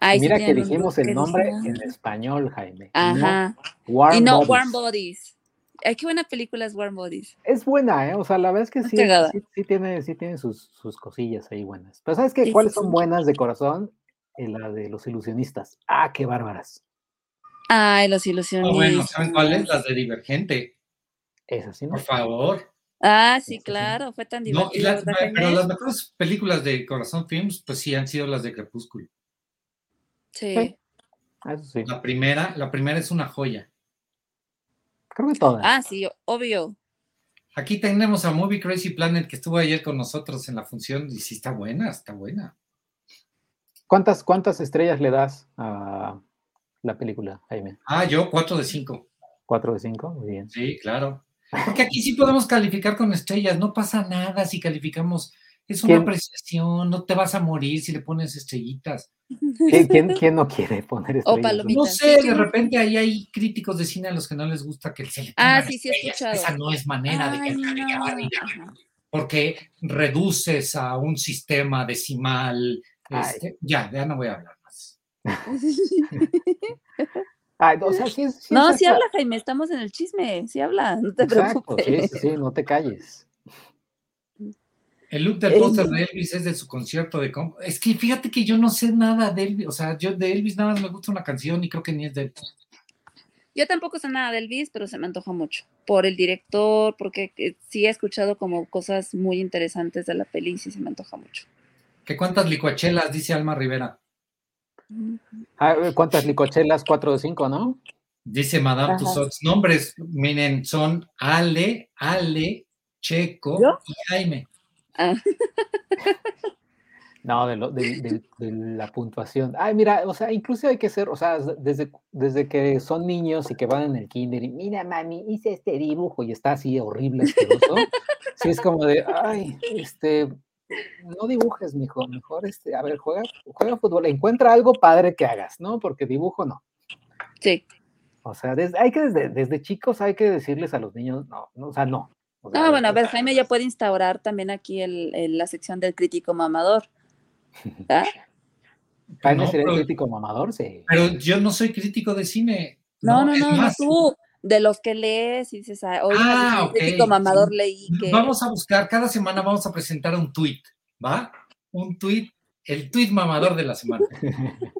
Sí Mira que dijimos el que nombre en español, Jaime. Ajá. No Warm y no Bodies. Warm Bodies. Ay, qué buena película es Warm Bodies. Es buena, ¿eh? O sea, la verdad es que sí, sí, sí tiene, sí tiene sus, sus cosillas ahí buenas. Pero ¿sabes qué? Sí, ¿Cuáles sí, son sí. buenas de corazón? Eh, la de los ilusionistas. Ah, qué bárbaras. Ay, los Ah, ilusionistas. bueno, ¿saben cuáles? Las de Divergente, Es así, ¿no? por favor. Ah, Sí, sí, sí, sí. claro, fue tan No, y divertido. las- ¿verdad, pero las mejores películas de Corazón Films, pues sí han sido las de Crepúsculo. Sí. Ah, Eso sí. La primera, la primera es una joya. Creo que todas. Ah, sí, obvio. Aquí tenemos a Movie Crazy Planet que estuvo ayer con nosotros en la función y sí está buena, está buena. ¿Cuántas, ¿Cuántas estrellas le das a la película, Jaime? Ah, yo 4 de 5. ¿Cuatro de cinco? Muy bien. Sí, claro. Porque aquí sí podemos calificar con estrellas, no pasa nada si calificamos. Es una ¿Quién? apreciación, no te vas a morir si le pones estrellitas. ¿Quién, quién, quién no quiere poner O palomitas. No sé, sí, de sí. repente ahí hay críticos de cine a los que no les gusta que se le Ah, sí, sí, he escuchado. Esa no es manera de calificar, no. porque reduces a un sistema decimal. Este, ya, ya no voy a hablar más. Ay, o sea, sí, es- sí No, sí habla, Jaime, estamos en el chisme, sí habla, no te Exacto, preocupes. sí, sí, no te calles. El look del póster de Elvis es de su concierto de... Es que fíjate que yo no sé nada de Elvis, o sea, yo de Elvis nada más me gusta una canción y creo que ni es de él. Yo tampoco sé nada del Elvis, pero se me antoja mucho. Por el director, porque eh, sí he escuchado como cosas muy interesantes de la peli y sí se me antoja mucho. ¿Qué cuántas licuachelas dice Alma Rivera? Ah, ¿Cuántas licochelas? Cuatro de cinco, ¿no? Dice Madame Ajá. Tussauds. Nombres, miren, son Ale, Ale, Checo ¿Yo? y Jaime. Ah, No, de, lo- de- de- de la puntuación. Ay, mira, o sea, incluso hay que ser, o sea, desde, desde que son niños y que van en el kinder y mira, mami, hice este dibujo y está así horrible, asqueroso. sí, es como de, ay, este, no dibujes, mijo, mejor, este, a ver, juega, juega fútbol, encuentra algo padre que hagas, ¿no? Porque dibujo no. sí. O sea, desde, hay que desde, desde chicos hay que decirles a los niños, no, no o sea, no. O sea, No, bueno, a ver, Jaime ya puede instaurar también aquí el, el- la sección del crítico mamador. ¿Ah? Jaime No, sería el crítico mamador, sí. Pero yo no soy crítico de cine. No, no, no, no, más, tú, de los que lees y dices, ah, hoy Ah, un ok, crítico mamador sí. leí que... Vamos a buscar, cada semana vamos a presentar un tweet, ¿va? Un tweet, el tweet mamador de la semana.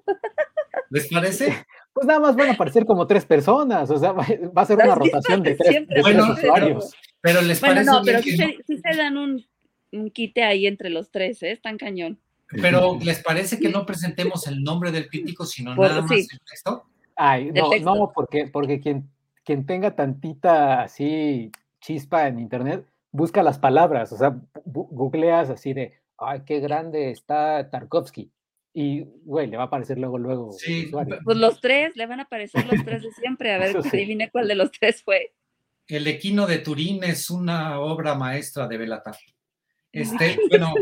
¿Les parece? Pues nada más van a aparecer como tres personas, o sea, va, a ser una rotación de tres Bueno, usuarios. Pero les Bueno, parece no, bien pero que sí, no- se, sí se dan un, un quite ahí entre los tres, ¿eh? Están cañón. pero les parece que no presentemos el nombre del crítico, sino Por- nada más sí. el texto. Ay, no, texto. no, porque, porque quien, quien tenga tantita así chispa en internet, busca las palabras, o sea, googleas así de, ay, qué grande está Tarkovsky. Y, güey, le va a aparecer luego, luego Sí. Pues los tres, le van a aparecer los tres de siempre, a ver, sí. adivine cuál de los tres fue. El Equino de Turín es una obra maestra de Belatar. Este, bueno,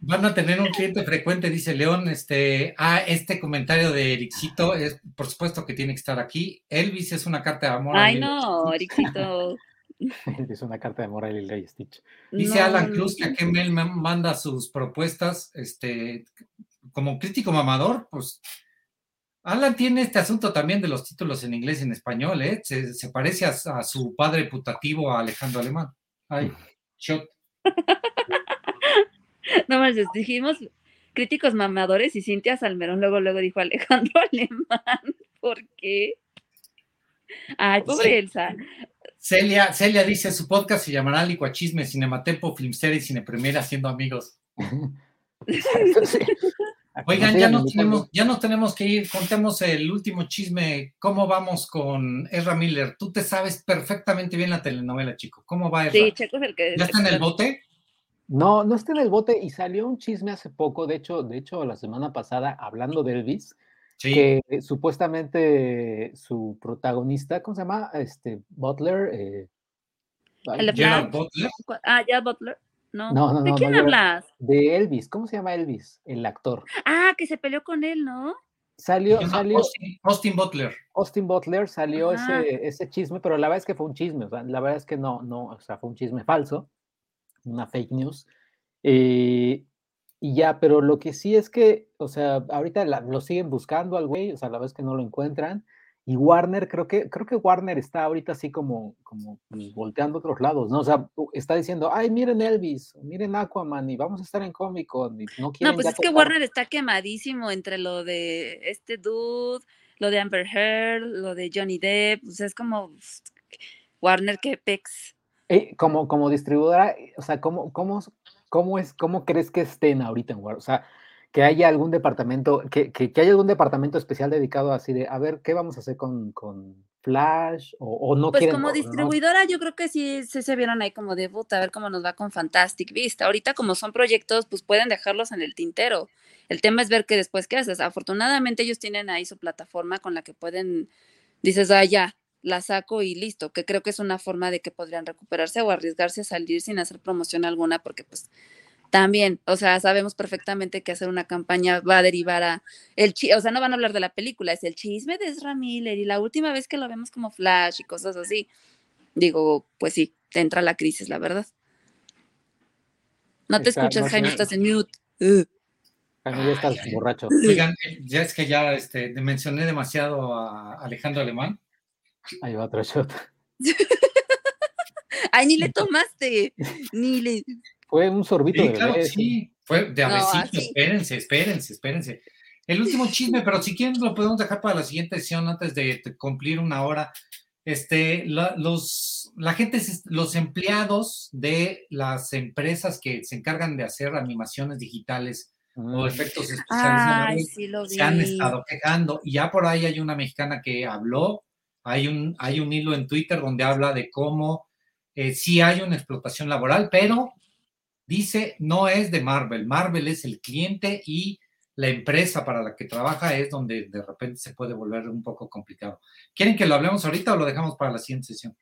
van a tener un cliente frecuente, dice León. Este, ah, este comentario de Ericito es, por supuesto que tiene que estar aquí. Elvis es una carta de amor. Ay, no, Ericito. es una carta de amor a Lilo y Stitch. Dice Alan Cruz que a qué mail manda sus propuestas, este, como crítico mamador, pues Alan tiene este asunto también de los títulos en inglés y en español, ¿eh? Se, parece a, a, su padre putativo, a Alejandro Alemán. Ay, shot. No más, dijimos críticos mamadores y Cintia Salmerón luego luego dijo Alejandro Alemán. ¿Por qué? Ay, pobre Elsa. Celia, Celia dice, su podcast se llamará Licuachisme, Cinematempo, Filmsteria y Cinepremiera siendo amigos. Oigan, ya nos, tenemos, ya nos tenemos que ir. Contemos el último chisme. ¿Cómo vamos con Ezra Miller? Tú te sabes perfectamente bien la telenovela, chico. ¿Cómo va Ezra? Sí, Checo es el que... ¿Ya está en el bote? No, no está en el bote y salió un chisme hace poco, de hecho, de hecho la semana pasada, hablando de Elvis, que supuestamente su protagonista, ¿cómo se llama? Este, Butler. Eh, ¿El de Butler? Ah, ya Butler. No. no, no ¿De quién hablas? De Elvis, ¿cómo se llama Elvis? El actor. Ah, que se peleó con él, ¿no? Salió, salió Austin, Butler. Austin Butler salió ese, ese chisme, pero la verdad es que fue un chisme, o sea, la verdad es que no, no, o sea, fue un chisme falso una fake news. Eh, y ya, pero lo que sí es que, o sea, ahorita lo siguen buscando al güey, o sea, la vez que no lo encuentran. Y Warner, creo que, creo que Warner está ahorita así como, como pues, volteando a otros lados, ¿no? O sea, está diciendo, ay, miren Elvis, miren Aquaman, y vamos a estar en Comic Con. no, no, pues es que Warner está quemadísimo entre lo de este dude, lo de Amber Heard, lo de Johnny Depp, pues es como Warner que pex. Eh, como, como distribuidora, o sea, ¿cómo, cómo, cómo, es, ¿cómo crees que estén ahorita en Warner? O sea, que haya algún departamento, que, que, haya algún departamento especial dedicado así de, a ver, ¿qué vamos a hacer con, con Flash? O, no Pues como distribuidora, yo creo que sí, se vieron ahí como de a ver cómo nos va con Fantastic Beast. Ahorita, como son proyectos, pues pueden dejarlos en el tintero. El tema es ver qué después qué haces. Afortunadamente, ellos tienen ahí su plataforma con la que pueden, dices, ah, ya, la saco y listo, que creo que es una forma de que podrían recuperarse o arriesgarse a salir sin hacer promoción alguna, porque pues también, o sea, sabemos perfectamente que hacer una campaña va a derivar a el o sea, no van a hablar de la película, es el chisme de Ezra Miller y la última vez que lo vemos como Flash y cosas así. Digo, pues sí, te entra la crisis, la verdad. No te escuchas, Jaime, estás en mute. Jaime, ya estás borracho. Oigan, ya es que ya este, mencioné demasiado a Alejandro Alemán. Ahí va otro shot. Ay, ni le tomaste. Ni le. Fue un sorbito sí, claro, sí. Fue de avecito. espérense, espérense, espérense. El último chisme, pero si quieren lo podemos dejar para la siguiente sesión antes de, cumplir una hora. Este, la, los, la gente, los empleados de las empresas que se encargan de hacer animaciones digitales o mm. efectos especiales se han estado quejando. Y ya por ahí hay una mexicana que habló hay un, hay un hilo en Twitter donde habla de cómo eh, sí hay una explotación laboral, pero dice no es de Marvel. Marvel es el cliente y la empresa para la que trabaja es donde de repente se puede volver un poco complicado. ¿Quieren que lo hablemos ahorita o lo dejamos para la siguiente sesión?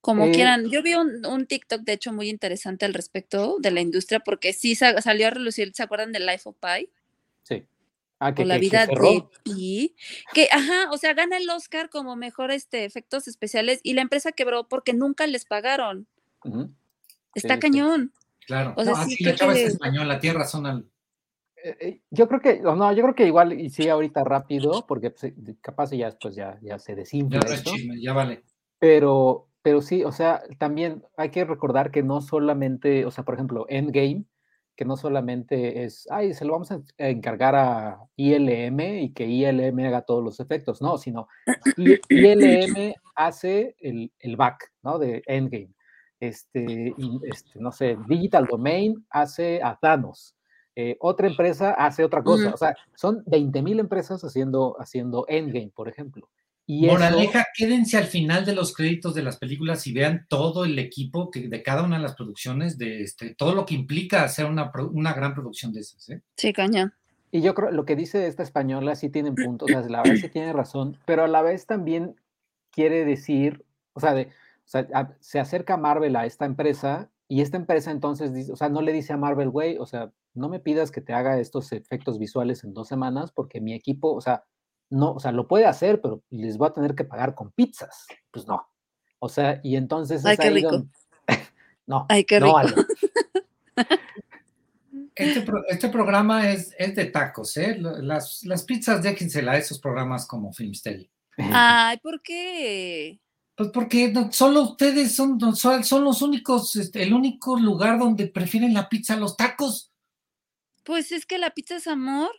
Como eh, quieran. Yo vi un, un, TikTok, de hecho, muy interesante al respecto de la industria, porque sí salió a relucir, ¿se acuerdan de Life of Pi? Ah, con la vida de Pi, que, ajá, o sea, gana el Oscar como mejor este, efectos especiales y la empresa quebró porque nunca les pagaron. Está cañón. Claro, o sea, no, sí, la chava es española, tierra son al... Eh, eh, yo creo que, no, yo creo que igual, y sí, ahorita rápido, porque pues, capaz ya después ya, ya se desinfla. Ya, ya vale. Pero, pero sí, o sea, también hay que recordar que no solamente, o sea, por ejemplo, Endgame, que no solamente es, ay, se lo vamos a encargar a ILM y que ILM haga todos los efectos, no, sino ILM hace el, el back, ¿no? De Endgame. Este, este, no sé, Digital Domain hace a Thanos. Eh, otra empresa hace otra cosa. O sea, son 20 mil empresas haciendo, haciendo Endgame, por ejemplo. Moraleja, quédense al final de los créditos de las películas y vean todo el equipo que, de cada una de las producciones, de este, todo lo que implica hacer una, una gran producción de esas. ¿eh? Sí, caña. Y yo creo lo que dice esta española sí tiene puntos, o sea, la verdad sí tiene razón, pero a la vez también quiere decir, o sea, de, o sea se acerca Marvel a esta empresa y esta empresa entonces dice, o sea, no le dice a Marvel, güey, o sea, no me pidas que te haga estos efectos visuales en dos semanas porque mi equipo, o sea, no, o sea, lo puede hacer, pero les voy a tener que pagar con pizzas. Pues no. O sea, y entonces Ay, es qué ahí rico. donde- no, Ay, qué no, rico. Ale. Este, pro- este programa es, es de tacos, ¿eh? Las, las pizzas déjensela a esos programas como Filmsteady. Ay, ¿por qué? Pues porque solo ustedes son, son, los únicos, este, el único lugar donde prefieren la pizza a los tacos. Pues es que la pizza es amor.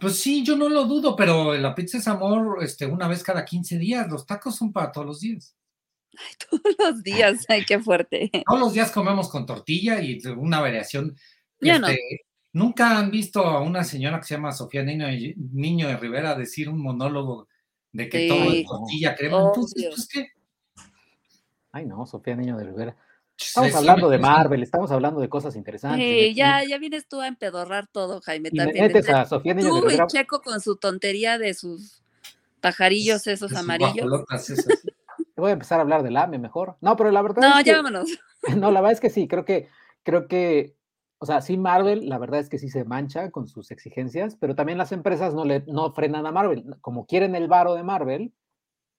Pues sí, yo no lo dudo, pero la pizza es amor este, una vez cada 15 días. Los tacos son para todos los días. Ay, todos los días. Ay, qué fuerte. Todos los días comemos con tortilla y una variación. Yo no. este, Nunca han visto a una señora que se llama Sofía Niño, Niño de Rivera decir un monólogo de que Sí. todo es tortilla, crema. Entonces, pues, ¿qué? Ay, no, Sofía Niño de Rivera. Estamos Sí, hablando de sí. Marvel, estamos hablando de cosas interesantes. Sí, y- ya, ya vienes tú a empedorrar todo, Jaime. y me metes a Sofía Niño de tú y Rivera. Checo con su tontería de sus pajarillos esos amarillos. esas. Voy a empezar a hablar del AME mejor. No, pero la verdad No, es que, ya vámonos. no, la verdad es que sí, creo que, creo que, o sea, sí Marvel, la verdad es que sí se mancha con sus exigencias, pero también las empresas no le, no frenan a Marvel. Como quieren el varo de Marvel,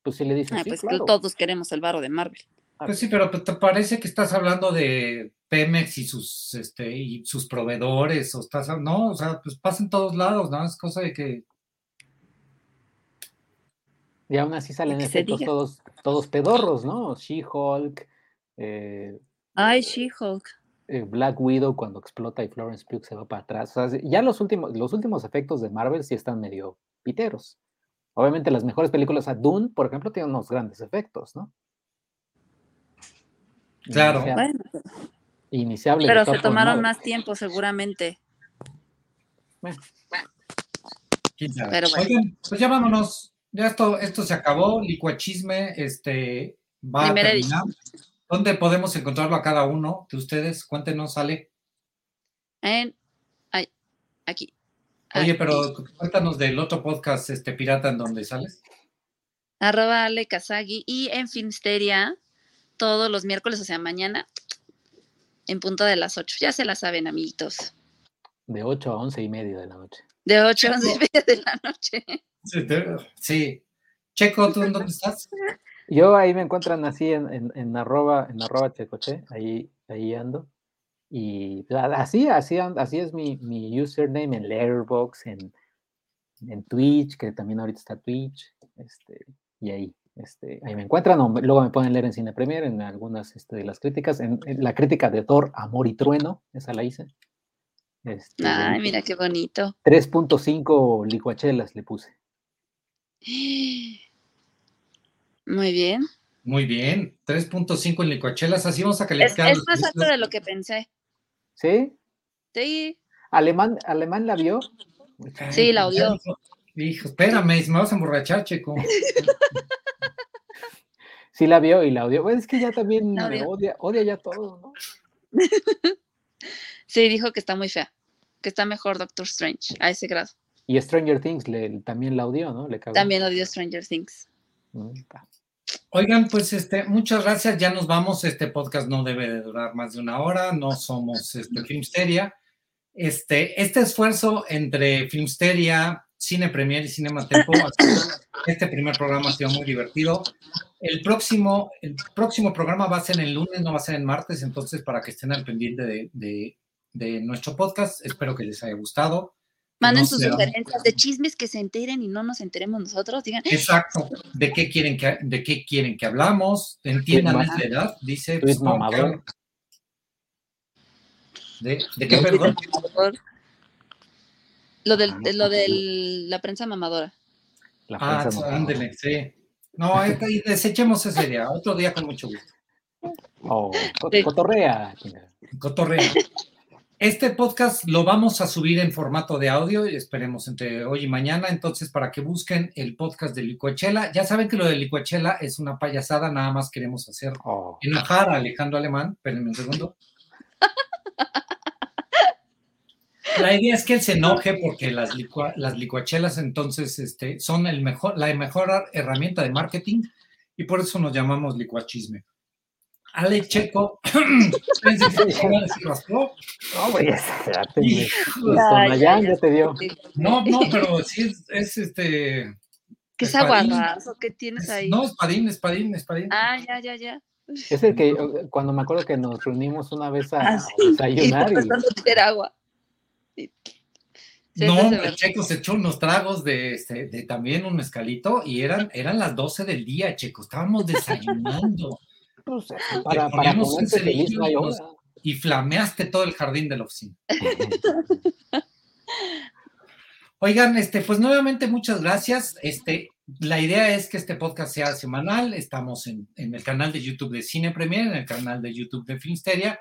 pues sí le dicen, Ah, sí, pues que claro. todos queremos el barro de Marvel. Pues sí, pero te parece que estás hablando de Pemex y sus, este, y sus proveedores, o estás, no, o sea, pues pasa en todos lados, ¿no? Es cosa de que, Y aún así salen efectos todos, todos pedorros, ¿no? She-Hulk, eh, Ay, She-Hulk. eh, Black Widow cuando explota y Florence Pugh se va para atrás. O sea, ya los últimos, los últimos efectos de Marvel sí están medio piteros. Obviamente las mejores películas, a Dune, por ejemplo, tiene unos grandes efectos, ¿no? Claro. Bueno, Iniciable. de pero se tomaron más tiempo seguramente. Bueno. Pero bueno. Oigan, pues ya vámonos. Ya esto, esto se acabó. Licuachisme, este, va Primera a terminar. ¿Dónde podemos encontrarlo a cada uno de ustedes? Cuéntenos, sale. En, ay, aquí. Oye, pero cuéntanos del otro podcast, este pirata, en donde sales. Arroba Ale Kazagi y en Filmsteria todos los miércoles, o sea, mañana, en punto de las 8. Ya se la saben, amiguitos. de 8 a 11 y media de la noche. De 8 a 11 y media de la noche. Sí. te- sí. Checo, ¿tú en dónde estás? Yo ahí me encuentran así en, en, en arroba, en arroba checoche, ahí, ahí ando. Y pues, así, así, así es mi, mi username en Letterboxd, en, en Twitch, que también ahorita está Twitch, este, y ahí, este, ahí me encuentran, o luego me pueden leer en Cine Premier, en algunas este, de las críticas, en, en la crítica de Thor, Amor y Trueno, esa la hice. Este, Ay, mira qué bonito. 3.5 licuachelas le puse. Muy bien. Muy bien. 3.5 en licuachelas. Así vamos a Es, calificar. es las más alto de lo que pensé. ¿Sí? Sí. ¿Alemán, ¿Alemán la vio? Ay, Sí, la odió. dijo, Hijo, espérame, me vas a emborrachar, Checo. Sí la vio y la odió. Bueno, es que ya también me odió. odia, odia ya todo, ¿no? Sí, dijo que está muy fea. Que está mejor Doctor Strange, a ese grado. Y Stranger Things le, también la odió, ¿no? Le cagó. También odio Stranger Things. Mm. Oigan, pues este, muchas gracias. Ya nos vamos. Este podcast no debe de durar más de una hora. No somos este, Filmsteria. Este, este esfuerzo entre Filmsteria, Cine Premier y Cinema Tempo, este primer programa ha sido muy divertido. El próximo, el próximo programa va a ser el lunes, no va a ser el martes, entonces para que estén al pendiente de, de- de nuestro podcast, espero que les haya gustado. Manden No sus sugerencias de chismes que se enteren y no nos enteremos nosotros. Digan, Exacto. ¿De qué quieren que, de qué quieren que hablamos? Entiendan ma- esa edad, dice. Pues. ¿De, de qué perdón? Lo del, Ah, de lo de la prensa mamadora. La Ah, prensa no- ándele, sí. No, ahí- ahí desechemos ese día. Otro día con mucho gusto. Oh, cotorrea. chinga. Cotorreo. Este podcast lo vamos a subir en formato de audio y esperemos entre hoy y mañana. Entonces, para que busquen el podcast de Licuachela, ya saben que lo de Licuachela es una payasada, nada más queremos hacer Oh, enojar a Alejandro Alemán. Espérenme un segundo. La idea es que él se enoje porque las, licua- las licuachelas entonces este, son el mejor, la mejor herramienta de marketing y por eso nos llamamos licuachisme. Ale Checo. no, güey, ya te, ya, ya, te dio. No, no, pero sí es, es este. ¿Qué es aguarrazo? ¿Qué tienes ahí? No, espadín, espadín, espadín. Ah, ya, ya, ya. Es el que cuando me acuerdo que nos reunimos una vez a ah, desayunar. Y, agua. No, el Checo se echó unos tragos de, este, de, también un mezcalito y eran, eran las 12 del día, Checo. Estábamos desayunando. Pues, para, para y, flameaste todo el jardín de la oficina. Oigan, este, pues nuevamente muchas gracias. Este, la idea es que este podcast sea semanal. Estamos en, el canal de YouTube de Cine Premier, en el canal de YouTube de Filmsteria.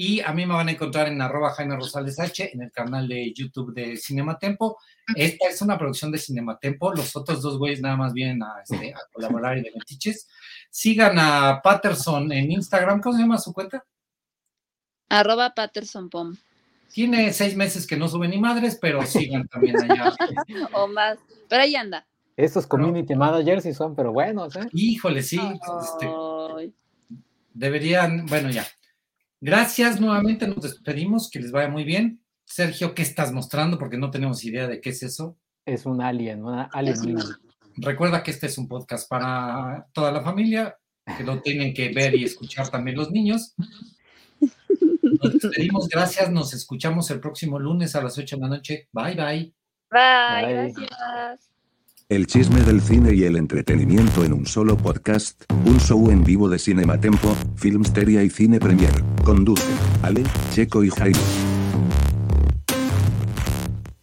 Y a mí me van a encontrar en arroba Jaime Rosales H, en el canal de YouTube de Cinematempo. Esta es una producción de Cinematempo. Los otros dos güeyes nada más vienen a, este, a colaborar y de metiches. Sigan a Patterson en Instagram. ¿Cómo se llama su cuenta? Arroba Patterson Pom. Tiene seis meses que no sube ni madres, pero sigan también allá. o más. Pero ahí anda. Esos community managers sí son, pero buenos, ¿eh? Híjole, sí. Este, deberían, bueno, ya. Gracias nuevamente, nos despedimos, que les vaya muy bien. Sergio, ¿qué estás mostrando? Porque no tenemos idea de qué es eso. Es un alien, una alien. Recuerda que este es un podcast para toda la familia, que lo tienen que ver y escuchar también los niños. Nos despedimos, gracias, nos escuchamos el próximo lunes a las 8 de la noche. Bye, bye. Bye, gracias. El chisme del cine y el entretenimiento en un solo podcast, un show en vivo de Cinematempo, Filmsteria y Cine Premier. Conduce Ale, Checo y Jaime.